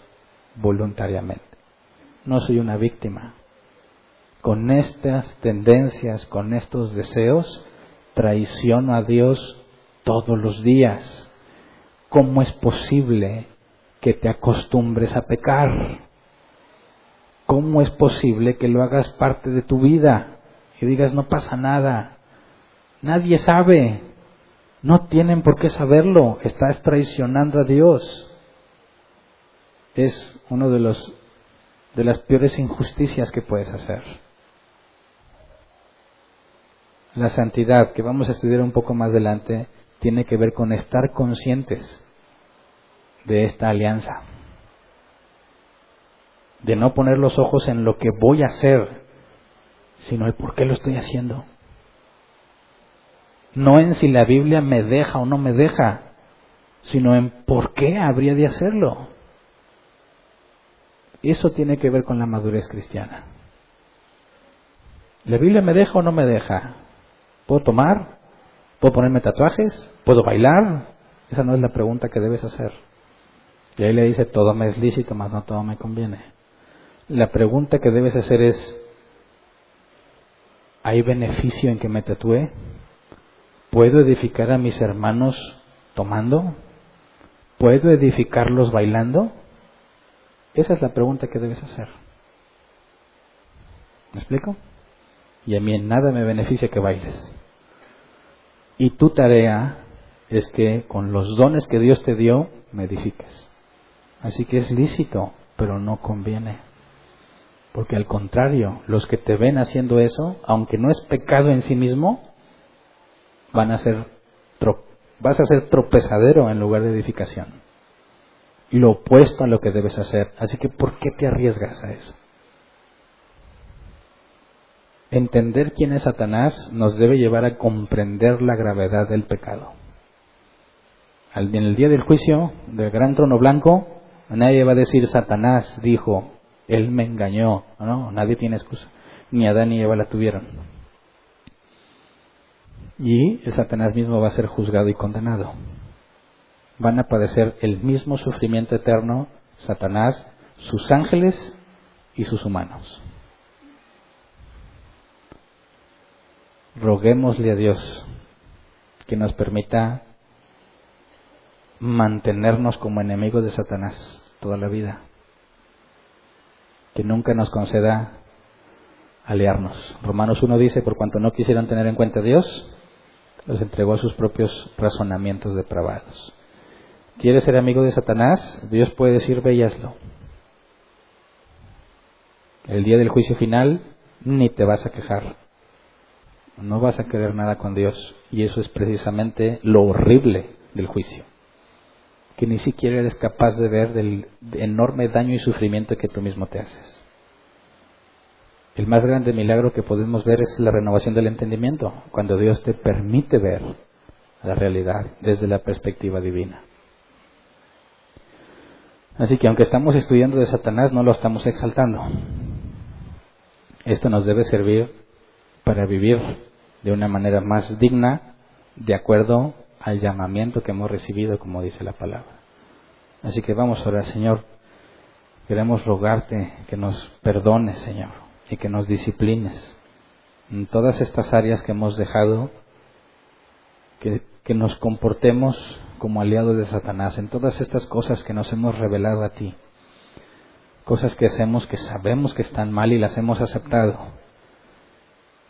A: voluntariamente. No soy una víctima. Con estas tendencias, con estos deseos, traiciono a Dios todos los días. ¿Cómo es posible que te acostumbres a pecar? ¿Cómo es posible que lo hagas parte de tu vida y digas no pasa nada? Nadie sabe. No tienen por qué saberlo. Estás traicionando a Dios es uno de los de las peores injusticias que puedes hacer. La santidad, que vamos a estudiar un poco más adelante, tiene que ver con estar conscientes de esta alianza. De no poner los ojos en lo que voy a hacer, sino el por qué lo estoy haciendo. No en si la Biblia me deja o no me deja, sino en por qué habría de hacerlo. Eso tiene que ver con la madurez cristiana. ¿La Biblia me deja o no me deja? ¿Puedo tomar? ¿Puedo ponerme tatuajes? ¿Puedo bailar? Esa no es la pregunta que debes hacer. Y ahí le dice, todo me es lícito, mas no todo me conviene. La pregunta que debes hacer es, ¿hay beneficio en que me tatúe? ¿Puedo edificar a mis hermanos tomando? ¿Puedo edificarlos bailando? Esa es la pregunta que debes hacer. ¿Me explico? Y a mí en nada me beneficia que bailes. Y tu tarea es que con los dones que Dios te dio, me edifiques. Así que es lícito, pero no conviene. Porque al contrario, los que te ven haciendo eso, aunque no es pecado en sí mismo, van a ser vas a ser tropezadero en lugar de edificación lo opuesto a lo que debes hacer. Así que, ¿por qué te arriesgas a eso? Entender quién es Satanás nos debe llevar a comprender la gravedad del pecado. En el día del juicio del gran trono blanco, nadie va a decir Satanás dijo, él me engañó. No, nadie tiene excusa. Ni Adán ni Eva la tuvieron. Y Satanás mismo va a ser juzgado y condenado van a padecer el mismo sufrimiento eterno Satanás, sus ángeles y sus humanos. Roguémosle a Dios que nos permita mantenernos como enemigos de Satanás toda la vida. Que nunca nos conceda aliarnos. Romanos 1 dice, por cuanto no quisieron tener en cuenta a Dios, los entregó a sus propios razonamientos depravados. ¿Quieres ser amigo de Satanás? Dios puede decir, ve. El día del juicio final ni te vas a quejar. No vas a querer nada con Dios. Y eso es precisamente lo horrible del juicio. Que ni siquiera eres capaz de ver del enorme daño y sufrimiento que tú mismo te haces. El más grande milagro que podemos ver es la renovación del entendimiento, cuando Dios te permite ver la realidad desde la perspectiva divina. Así que aunque estamos estudiando de Satanás, no lo estamos exaltando. Esto nos debe servir para vivir de una manera más digna, de acuerdo al llamamiento que hemos recibido, como dice la palabra. Así que vamos a orar, Señor. Queremos rogarte que nos perdones, Señor, y que nos disciplines en todas estas áreas que hemos dejado, que, que nos comportemos como aliados de Satanás, en todas estas cosas que nos hemos revelado a ti, cosas que hacemos que sabemos que están mal y las hemos aceptado,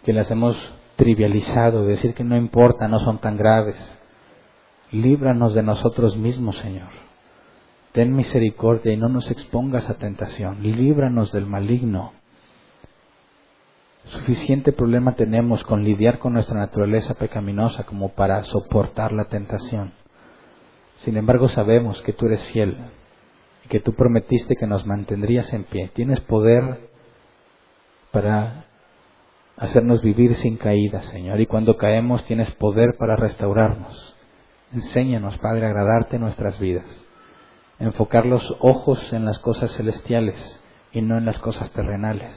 A: que las hemos trivializado, decir que no importa, no son tan graves. Líbranos de nosotros mismos, Señor. Ten misericordia y no nos expongas a tentación. Líbranos del maligno. Suficiente problema tenemos con lidiar con nuestra naturaleza pecaminosa como para soportar la tentación. Sin embargo, sabemos que tú eres fiel que tú prometiste que nos mantendrías en pie. Tienes poder para hacernos vivir sin caída, Señor. Y cuando caemos tienes poder para restaurarnos. Enséñanos, Padre, a agradarte en nuestras vidas. Enfocar los ojos en las cosas celestiales y no en las cosas terrenales.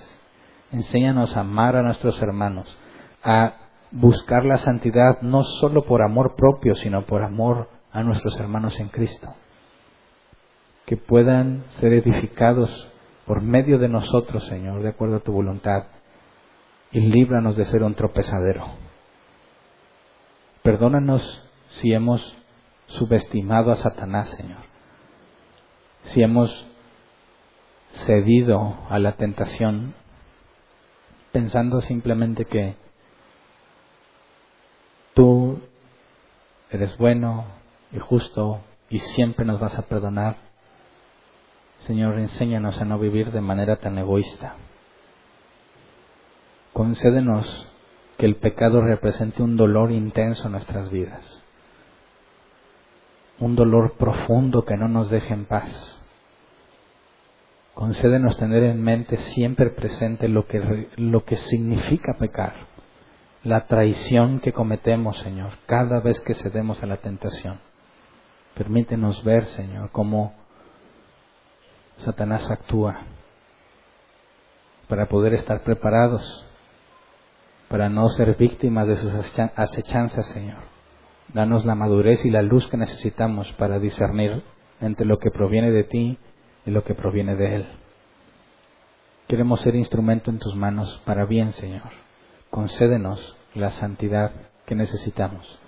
A: Enséñanos a amar a nuestros hermanos, a buscar la santidad no solo por amor propio, sino por amor a nuestros hermanos en Cristo. Que puedan ser edificados por medio de nosotros, Señor, de acuerdo a tu voluntad, y líbranos de ser un tropezadero. Perdónanos si hemos subestimado a Satanás, Señor, si hemos cedido a la tentación pensando simplemente que tú eres bueno y justo y siempre nos vas a perdonar. Señor, enséñanos a no vivir de manera tan egoísta. Concédenos que el pecado represente un dolor intenso en nuestras vidas, un dolor profundo que no nos deje en paz. Concédenos tener en mente siempre presente lo que, lo que significa pecar la traición que cometemos, Señor, cada vez que cedemos a la tentación. Permítenos ver, Señor, cómo Satanás actúa para poder estar preparados, para no ser víctimas de sus acechanzas, Señor. Danos la madurez y la luz que necesitamos para discernir entre lo que proviene de ti y lo que proviene de Él. Queremos ser instrumento en tus manos para bien, Señor concédenos la santidad que necesitamos,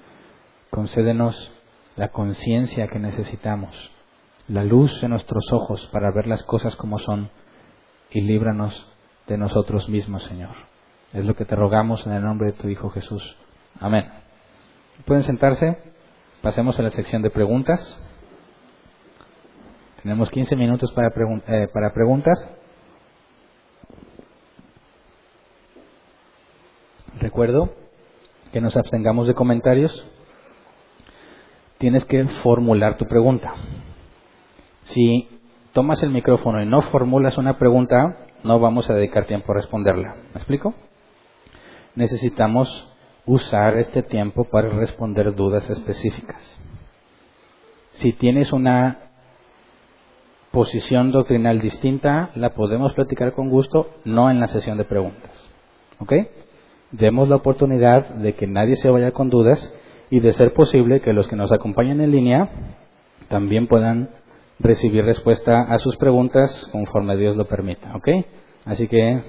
A: concédenos la conciencia que necesitamos, la luz en nuestros ojos para ver las cosas como son y líbranos de nosotros mismos, Señor. Es lo que te rogamos en el nombre de tu Hijo Jesús. Amén. ¿Pueden sentarse? Pasemos a la sección de preguntas. Tenemos 15 minutos para, eh, para preguntas. Recuerdo que nos abstengamos de comentarios. Tienes que formular tu pregunta. Si tomas el micrófono y no formulas una pregunta, no vamos a dedicar tiempo a responderla. ¿Me explico? Necesitamos usar este tiempo para responder dudas específicas. Si tienes una posición doctrinal distinta, la podemos platicar con gusto, no en la sesión de preguntas. ¿Ok? demos la oportunidad de que nadie se vaya con dudas y de ser posible que los que nos acompañen en línea también puedan recibir respuesta a sus preguntas conforme Dios lo permita, ¿ok? Así que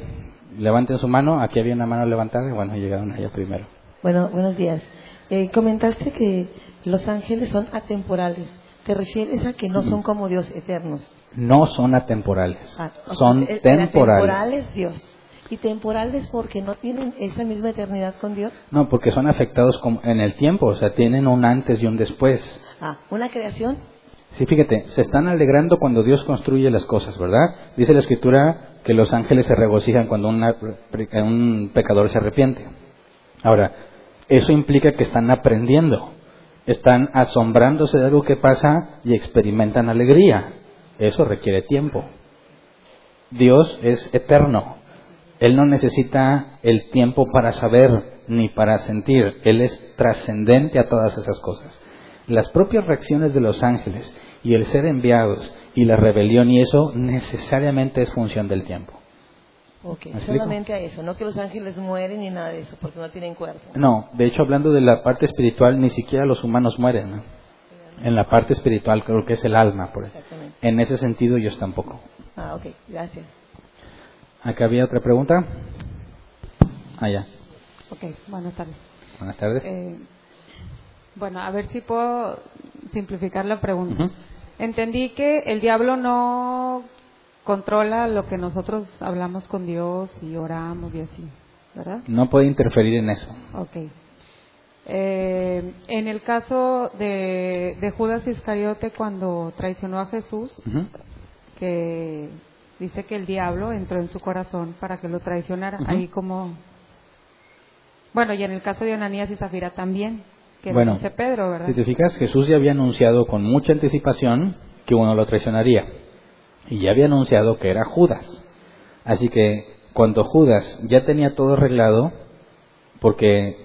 A: levanten su mano, aquí había una mano levantada, bueno, llegaron allá primero.
B: Bueno, buenos días. Eh, comentaste que los ángeles son atemporales. ¿Te refieres a que no son como Dios eternos?
A: No son atemporales, ah, son temporales.
B: Temporales Dios. ¿Y temporales porque no tienen esa misma eternidad con Dios?
A: No, porque son afectados en el tiempo, o sea, tienen un antes y un después.
B: Ah, ¿una creación?
A: Sí, fíjate, se están alegrando cuando Dios construye las cosas, ¿verdad? Dice la Escritura que los ángeles se regocijan cuando un pecador se arrepiente. Ahora, eso implica que están aprendiendo, están asombrándose de algo que pasa y experimentan alegría. Eso requiere tiempo. Dios es eterno, él no necesita el tiempo para saber ni para sentir. Él es trascendente a todas esas cosas. Las propias reacciones de los ángeles y el ser enviados y la rebelión y eso necesariamente es función del tiempo.
B: Ok, solamente a eso, no que los ángeles mueren ni nada de eso, porque no tienen cuerpo.
A: No, de hecho hablando de la parte espiritual, ni siquiera los humanos mueren. En la parte espiritual creo que es el alma, por eso. En ese sentido ellos tampoco.
B: Ah, ok, gracias.
A: Acá había otra pregunta. Allá.
C: Ah, ok, buenas tardes.
A: Buenas tardes. Eh,
C: bueno, a ver si puedo simplificar la pregunta. Entendí que el diablo no controla lo que nosotros hablamos con Dios y oramos y así, ¿verdad?
A: No puede interferir en eso.
C: Ok. Eh, en el caso de, de, Judas Iscariote cuando traicionó a Jesús, que dice que el diablo entró en su corazón para que lo traicionara. Ahí como... Bueno, y en el caso de Ananías y Zafira también, que
A: bueno,
C: dice Pedro, ¿verdad?
A: Si te fijas, Jesús ya había anunciado con mucha anticipación que uno lo traicionaría. y ya había anunciado que era Judas. Así que cuando Judas ya tenía todo arreglado, porque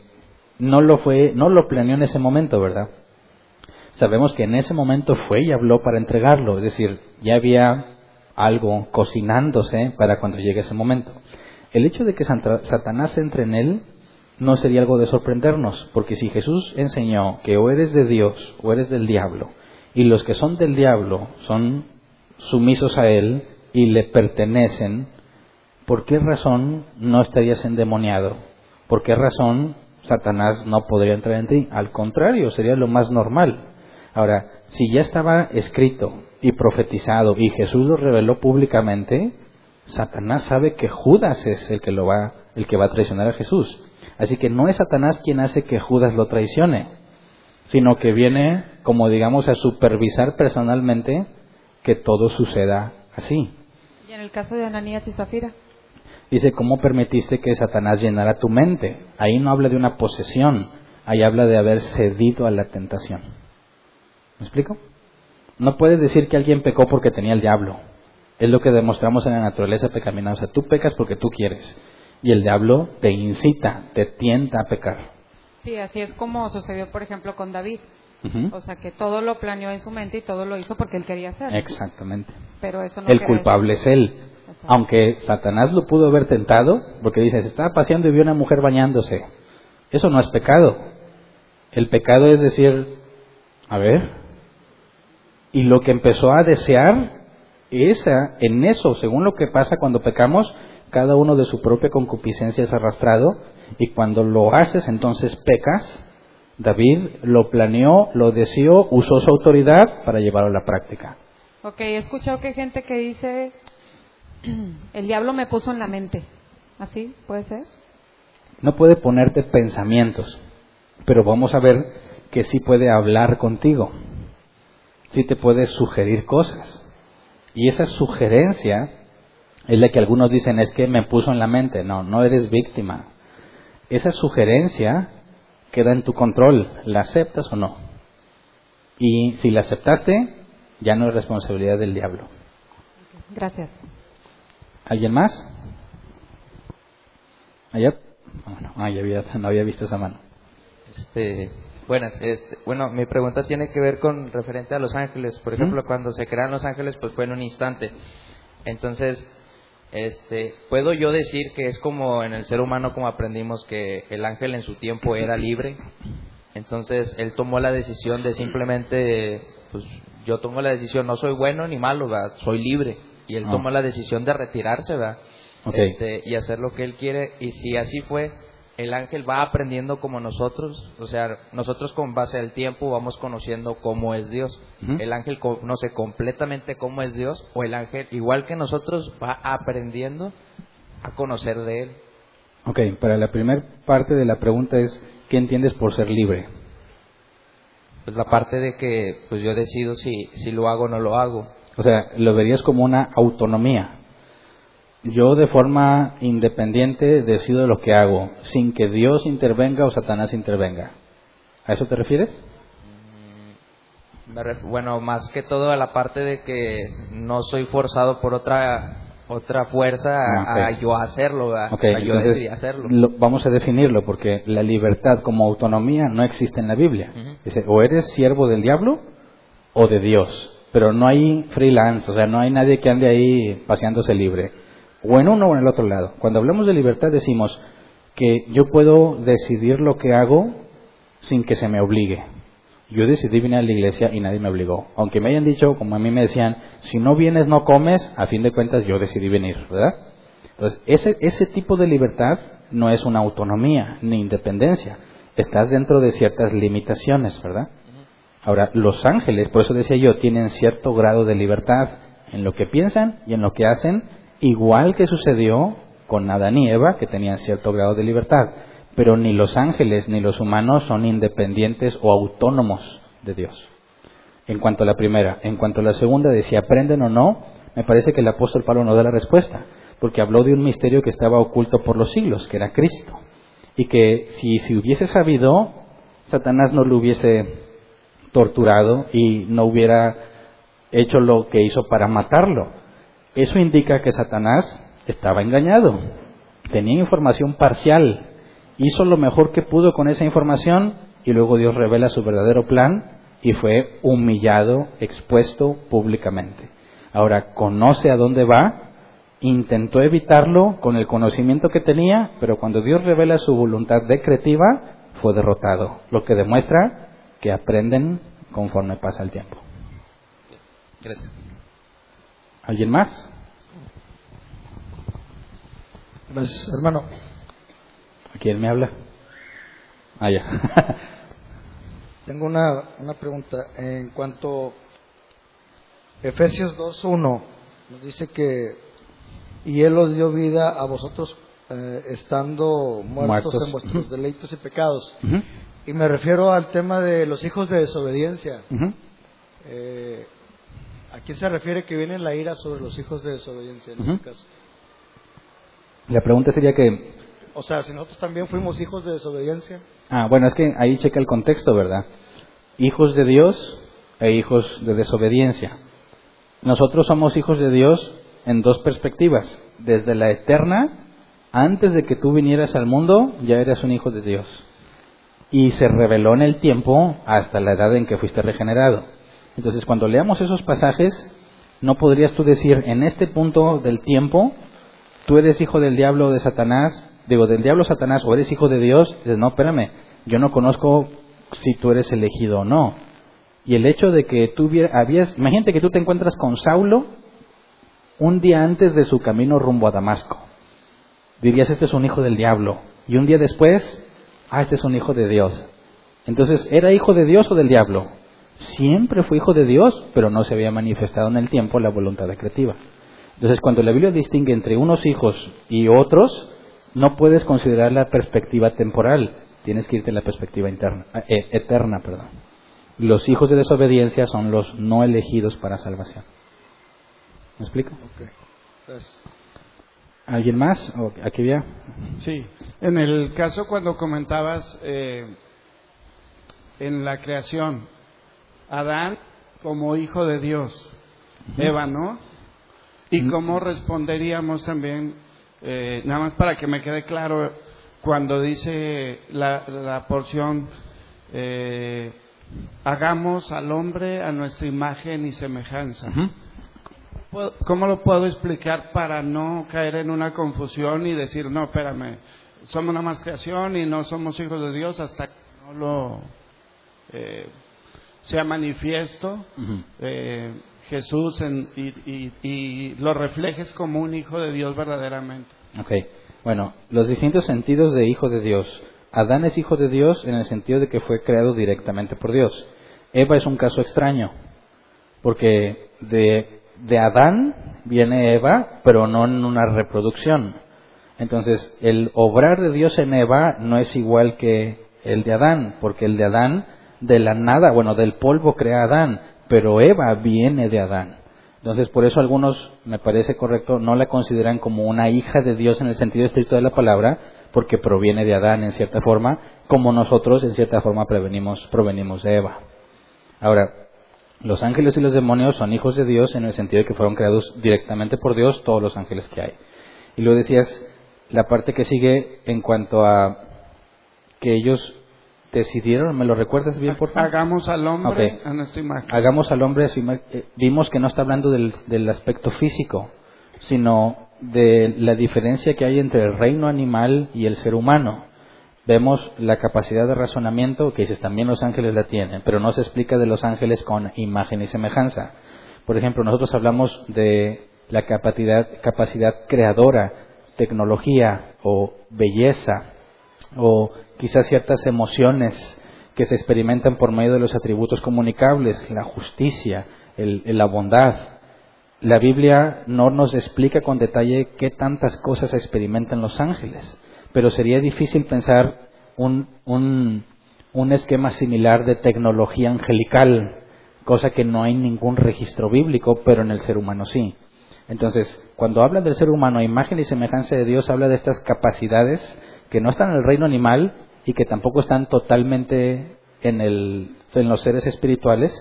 A: no lo fue, no lo planeó en ese momento, ¿verdad? Sabemos que en ese momento fue y habló para entregarlo, es decir, ya había algo cocinándose para cuando llegue ese momento. El hecho de que Satanás entre en él no sería algo de sorprendernos, porque si Jesús enseñó que o eres de Dios o eres del diablo, y los que son del diablo son sumisos a él y le pertenecen, ¿por qué razón no estarías endemoniado? ¿Por qué razón Satanás no podría entrar en ti? Al contrario, sería lo más normal. Ahora, si ya estaba escrito y profetizado y Jesús lo reveló públicamente, Satanás sabe que Judas es el que lo va, el que va a traicionar a Jesús. Así que no es Satanás quien hace que Judas lo traicione, sino que viene, como digamos, a supervisar personalmente que todo suceda así.
C: ¿Y en el caso de Ananías y Zafira?
A: Dice, ¿cómo permitiste que Satanás llenara tu mente? Ahí no habla de una posesión, ahí habla de haber cedido a la tentación. ¿Me explico? No puedes decir que alguien pecó porque tenía el diablo. Es lo que demostramos en la naturaleza pecaminosa. Tú pecas porque tú quieres. Y el diablo te incita, te tienta a pecar.
C: Sí, así es como sucedió, por ejemplo, con David. O sea, que todo lo planeó en su mente y todo lo hizo porque él quería hacer.
A: Exactamente.
C: Pero eso no
A: el culpable es él. Aunque Satanás lo pudo haber tentado, porque dice, se estaba paseando y vio una mujer bañándose. Eso no es pecado. El pecado es decir, a ver, y lo que empezó a desear, esa, en eso, según lo que pasa cuando pecamos, cada uno de su propia concupiscencia es arrastrado, y cuando lo haces, entonces pecas. David lo planeó, lo deseó, usó su autoridad para llevarlo a la práctica.
C: Ok, he escuchado que hay gente que dice, el diablo me puso en la mente. ¿Así puede ser?
A: No puede ponerte pensamientos, pero vamos a ver que sí puede hablar contigo sí te puede sugerir cosas. Y esa sugerencia es la que algunos dicen es que me puso en la mente. No, no eres víctima. Esa sugerencia queda en tu control. ¿La aceptas o no? Y si la aceptaste, ya no es responsabilidad del diablo.
C: Gracias.
A: ¿Alguien más? ¿Allá? Bueno, ah, había, no había visto esa mano.
D: Este, Buenas, este, bueno, mi pregunta tiene que ver con referente a los ángeles. Por ejemplo, cuando se crean los ángeles, pues fue en un instante. Entonces, este, puedo yo decir que es como en el ser humano, como aprendimos que el ángel en su tiempo era libre. Entonces, él tomó la decisión de simplemente, pues yo tomo la decisión, no soy bueno ni malo, ¿verdad? soy libre. Y él ah. tomó la decisión de retirarse, ¿verdad? Este, y hacer lo que él quiere. Y si así fue, el ángel va aprendiendo como nosotros, o sea, nosotros con base al tiempo vamos conociendo cómo es Dios. El ángel conoce completamente cómo es Dios, o el ángel, igual que nosotros, va aprendiendo a conocer de Él.
A: Ok, para la primera parte de la pregunta es, ¿qué entiendes por ser libre?
D: Pues la parte de que pues yo decido si, si lo hago o no lo hago.
A: O sea, lo verías como una autonomía yo de forma independiente decido lo que hago, sin que Dios intervenga o Satanás intervenga. ¿A eso te refieres?
D: Mm, bueno, más que todo a la parte de que no soy forzado por otra otra fuerza a, ah, yo hacerlo, a, yo decidir hacerlo.
A: vamos a definirlo porque la libertad como autonomía no existe en la Biblia. Dice, o eres siervo del diablo o de Dios, pero no hay freelance, o sea, no hay nadie que ande ahí paseándose libre o en uno o en el otro lado. Cuando hablamos de libertad decimos que yo puedo decidir lo que hago sin que se me obligue. Yo decidí venir a la iglesia y nadie me obligó. Aunque me hayan dicho, como a mí me decían, si no vienes no comes, a fin de cuentas yo decidí venir, ¿verdad? Entonces, ese, ese tipo de libertad no es una autonomía ni independencia. Estás dentro de ciertas limitaciones, ¿verdad? Ahora, los ángeles, por eso decía yo, tienen cierto grado de libertad en lo que piensan y en lo que hacen igual que sucedió con Adán y Eva, que tenían cierto grado de libertad, pero ni los ángeles ni los humanos son independientes o autónomos de Dios. En cuanto a la primera, en cuanto a la segunda, de si aprenden o no, me parece que el apóstol Pablo no da la respuesta, porque habló de un misterio que estaba oculto por los siglos, que era Cristo, y que si se hubiese sabido, Satanás no lo hubiese torturado y no hubiera hecho lo que hizo para matarlo Eso indica que Satanás estaba engañado, tenía información parcial, hizo lo mejor que pudo con esa información y luego Dios revela su verdadero plan y fue humillado, expuesto públicamente. Ahora conoce a dónde va, intentó evitarlo con el conocimiento que tenía, pero cuando Dios revela su voluntad decretiva, fue derrotado, lo que demuestra que aprenden conforme pasa el tiempo.
D: Gracias.
A: ¿Alguien más?
E: Gracias, hermano.
A: ¿A quién me habla? Ah, ya.
E: Tengo una, una pregunta. En cuanto Efesios 2.1 nos dice que y Él os dio vida a vosotros eh, estando muertos,
A: Muertos.
E: en vuestros deleitos y pecados. Y me refiero al tema de los hijos de desobediencia.
A: ujú.
E: Eh, ¿A quién se refiere que viene la ira sobre los hijos de desobediencia en
A: Ujú.
E: este caso?
A: La pregunta sería que,
E: O sea, si nosotros también fuimos hijos de desobediencia.
A: ah, bueno, es que ahí checa el contexto, ¿verdad? Hijos de Dios e hijos de desobediencia. Nosotros somos hijos de Dios en dos perspectivas. Desde la eterna, antes de que tú vinieras al mundo, ya eras un hijo de Dios. Y se reveló en el tiempo hasta la edad en que fuiste regenerado. Entonces, cuando leamos esos pasajes, no podrías tú decir, en este punto del tiempo, tú eres hijo del diablo de Satanás, digo, del diablo Satanás, o eres hijo de Dios, dices, no, espérame, yo no conozco si tú eres elegido o no. Y el hecho de que tú habías, imagínate que tú te encuentras con Saulo un día antes de su camino rumbo a Damasco. Dirías, este es un hijo del diablo. Y un día después, ah, este es un hijo de Dios. Entonces, ¿era hijo de Dios o del diablo? Siempre fue hijo de Dios, pero no se había manifestado en el tiempo la voluntad decretiva. Entonces, cuando la Biblia distingue entre unos hijos y otros, no puedes considerar la perspectiva temporal, tienes que irte a la perspectiva interna, eh, eterna. Perdón. Los hijos de desobediencia son los no elegidos para salvación. ¿Me explico?
E: Entonces,
A: ¿Alguien más? ¿O aquí ya?
F: Sí, en el caso cuando comentabas eh, en la creación, Adán como hijo de Dios, Eva, ¿no? ¿Y cómo responderíamos también, eh, nada más para que me quede claro, cuando dice la, la porción, eh, hagamos al hombre a nuestra imagen y semejanza?
A: Ujú.
F: ¿Puedo- ¿Cómo lo puedo explicar para no caer en una confusión y decir, no, espérame, somos una más creación y no somos hijos de Dios hasta que no lo eh, sea manifiesto eh, Jesús en- y, y- y lo reflejes como un hijo de Dios verdaderamente?
A: Ok, bueno, los distintos sentidos de hijo de Dios. Adán es hijo de Dios en el sentido de que fue creado directamente por Dios. Eva es un caso extraño, porque de, de Adán viene Eva, pero no en una reproducción. Entonces, el obrar de Dios en Eva no es igual que el de Adán, porque el de Adán, de la nada, bueno, del polvo crea Adán, pero Eva viene de Adán. Entonces, por eso algunos, me parece correcto, no la consideran como una hija de Dios en el sentido estricto de la palabra, porque proviene de Adán en cierta forma, como nosotros en cierta forma provenimos, provenimos de Eva. Ahora, los ángeles y los demonios son hijos de Dios en el sentido de que fueron creados directamente por Dios todos los ángeles que hay. Y luego decías la parte que sigue en cuanto a que ellos decidieron, ¿me lo recuerdas bien, por favor?
F: Hagamos al hombre
A: Ok.
F: a nuestra imagen.
A: hagamos al hombre, así, eh, vimos que no está hablando del, del aspecto físico, sino de la diferencia que hay entre el reino animal y el ser humano. Vemos la capacidad de razonamiento, que dices también los ángeles la tienen, pero no se explica de los ángeles con imagen y semejanza. Por ejemplo, nosotros hablamos de la capacidad, capacidad creadora, tecnología o belleza, o quizás ciertas emociones que se experimentan por medio de los atributos comunicables, la justicia, el- la bondad. La Biblia no nos explica con detalle qué tantas cosas experimentan los ángeles, pero sería difícil pensar un, un, un esquema similar de tecnología angelical, cosa que no hay ningún registro bíblico, pero en el ser humano sí. Entonces, cuando habla del ser humano a imagen y semejanza de Dios, habla de estas capacidades que no están en el reino animal y que tampoco están totalmente en, el, en los seres espirituales,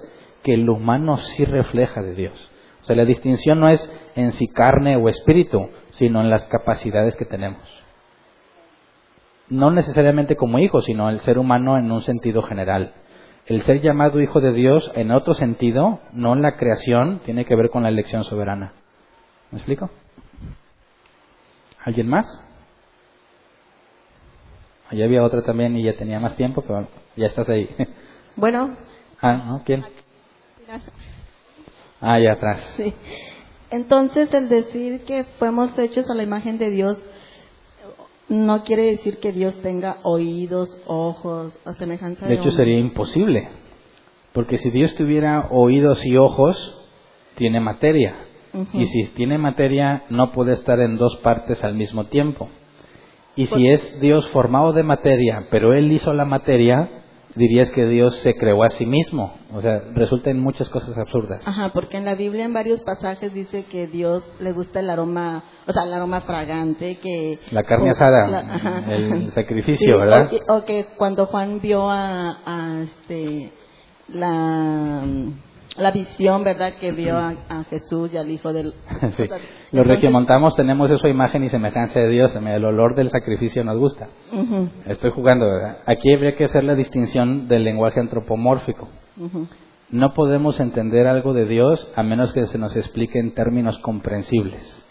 A: que el humano sí refleja de Dios. O sea, la distinción no es en si carne o espíritu, sino en las capacidades que tenemos. No necesariamente como hijo, sino el ser humano en un sentido general. El ser llamado hijo de Dios en otro sentido, no en la creación, tiene que ver con la elección soberana. ¿Me explico? ¿Alguien más? Allá había otra también y ya tenía más tiempo, pero ya estás ahí.
G: Bueno.
A: Ah, ¿no? ¿Quién? Ah, allá atrás.
G: Sí. Entonces, el decir que fuimos hechos a la imagen de Dios no quiere decir que Dios tenga oídos, ojos, a semejanza de
A: De hecho, sería imposible. Porque si Dios tuviera oídos y ojos, tiene materia.
G: Ujú.
A: Y si tiene materia, no puede estar en dos partes al mismo tiempo. Y si es Dios formado de materia, pero Él hizo la materia, dirías que Dios se creó a sí mismo. O sea, resulta en muchas cosas absurdas.
G: Ajá, porque en la Biblia en varios pasajes dice que Dios le gusta el aroma, o sea, el aroma fragante, que...
A: La carne asada,
G: la- ajá.
A: el sacrificio,
G: Sí,
A: ¿verdad?
G: O que, o que cuando Juan vio a, a, este, la, la visión, ¿verdad? Que vio a, a Jesús y al Hijo del...
A: Sí. Los regiomontamos tenemos eso imagen y semejanza de Dios. El olor del sacrificio nos gusta. Estoy jugando, ¿verdad? Aquí habría que hacer la distinción del lenguaje antropomórfico. No podemos entender algo de Dios a menos que se nos explique en términos comprensibles.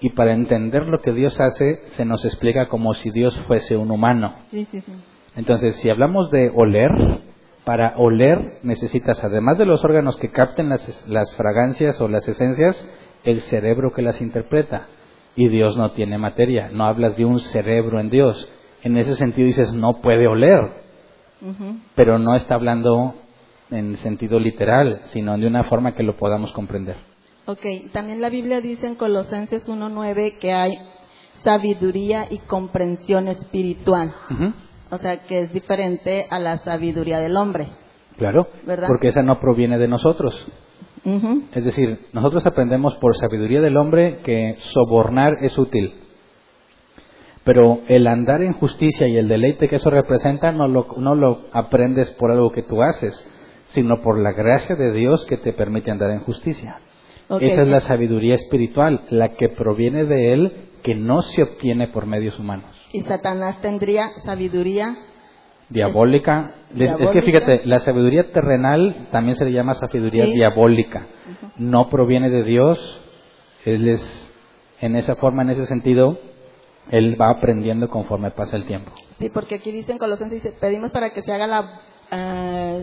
A: Y para entender lo que Dios hace, se nos explica como si Dios fuese un humano.
G: Sí, sí, sí.
A: Entonces, si hablamos de oler, para oler necesitas, además de los órganos que capten las, las fragancias o las esencias, el cerebro que las interpreta. Y Dios no tiene materia, no hablas de un cerebro en Dios. En ese sentido dices, no puede oler, pero no está hablando en sentido literal, sino de una forma que lo podamos comprender.
G: Ok, también la Biblia dice en Colosenses 1.9 que hay sabiduría y comprensión espiritual. O sea, que es diferente a la sabiduría del hombre.
A: Claro,
G: ¿Verdad?
A: porque esa no proviene de nosotros. Es decir, nosotros aprendemos por sabiduría del hombre que sobornar es útil. Pero el andar en justicia y el deleite que eso representa no lo, no lo aprendes por algo que tú haces, sino por la gracia de Dios que te permite andar en justicia. Esa es la sabiduría espiritual, la que proviene de Él, que no se obtiene por medios humanos.
G: Y Satanás tendría sabiduría.
A: Diabólica. Es- Es que
G: Diabólica.
A: fíjate, la sabiduría terrenal también se le llama sabiduría
G: Sí.
A: diabólica. No proviene de Dios. Él es, en esa forma, en ese sentido, él va aprendiendo conforme pasa el tiempo.
G: Sí, porque aquí dice en Colosenses, dice, pedimos para que se haga la... ah,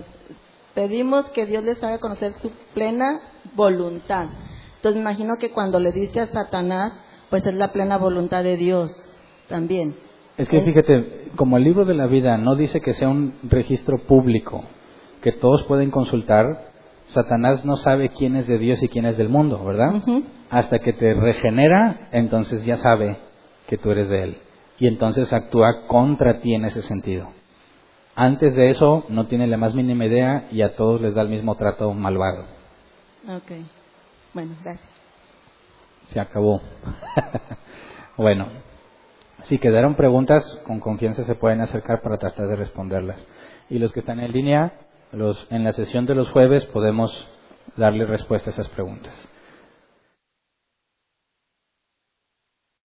G: pedimos que Dios les haga conocer su plena voluntad. Entonces me imagino que cuando le dice a Satanás, pues es la plena voluntad de Dios también.
A: Es que fíjate, como el libro de la vida no dice que sea un registro público, que todos pueden consultar, Satanás no sabe quién es de Dios y quién es del mundo, ¿verdad? Hasta que te regenera, entonces ya sabe que tú eres de Él. Y entonces actúa contra ti en ese sentido. Antes de eso no tiene la más mínima idea y a todos les da el mismo trato malvado.
G: Ok. Bueno, gracias.
A: Se acabó. bueno, si quedaron preguntas, con confianza se pueden acercar para tratar de responderlas. Y los que están en línea, los, en la sesión de los jueves podemos darle respuesta a esas preguntas.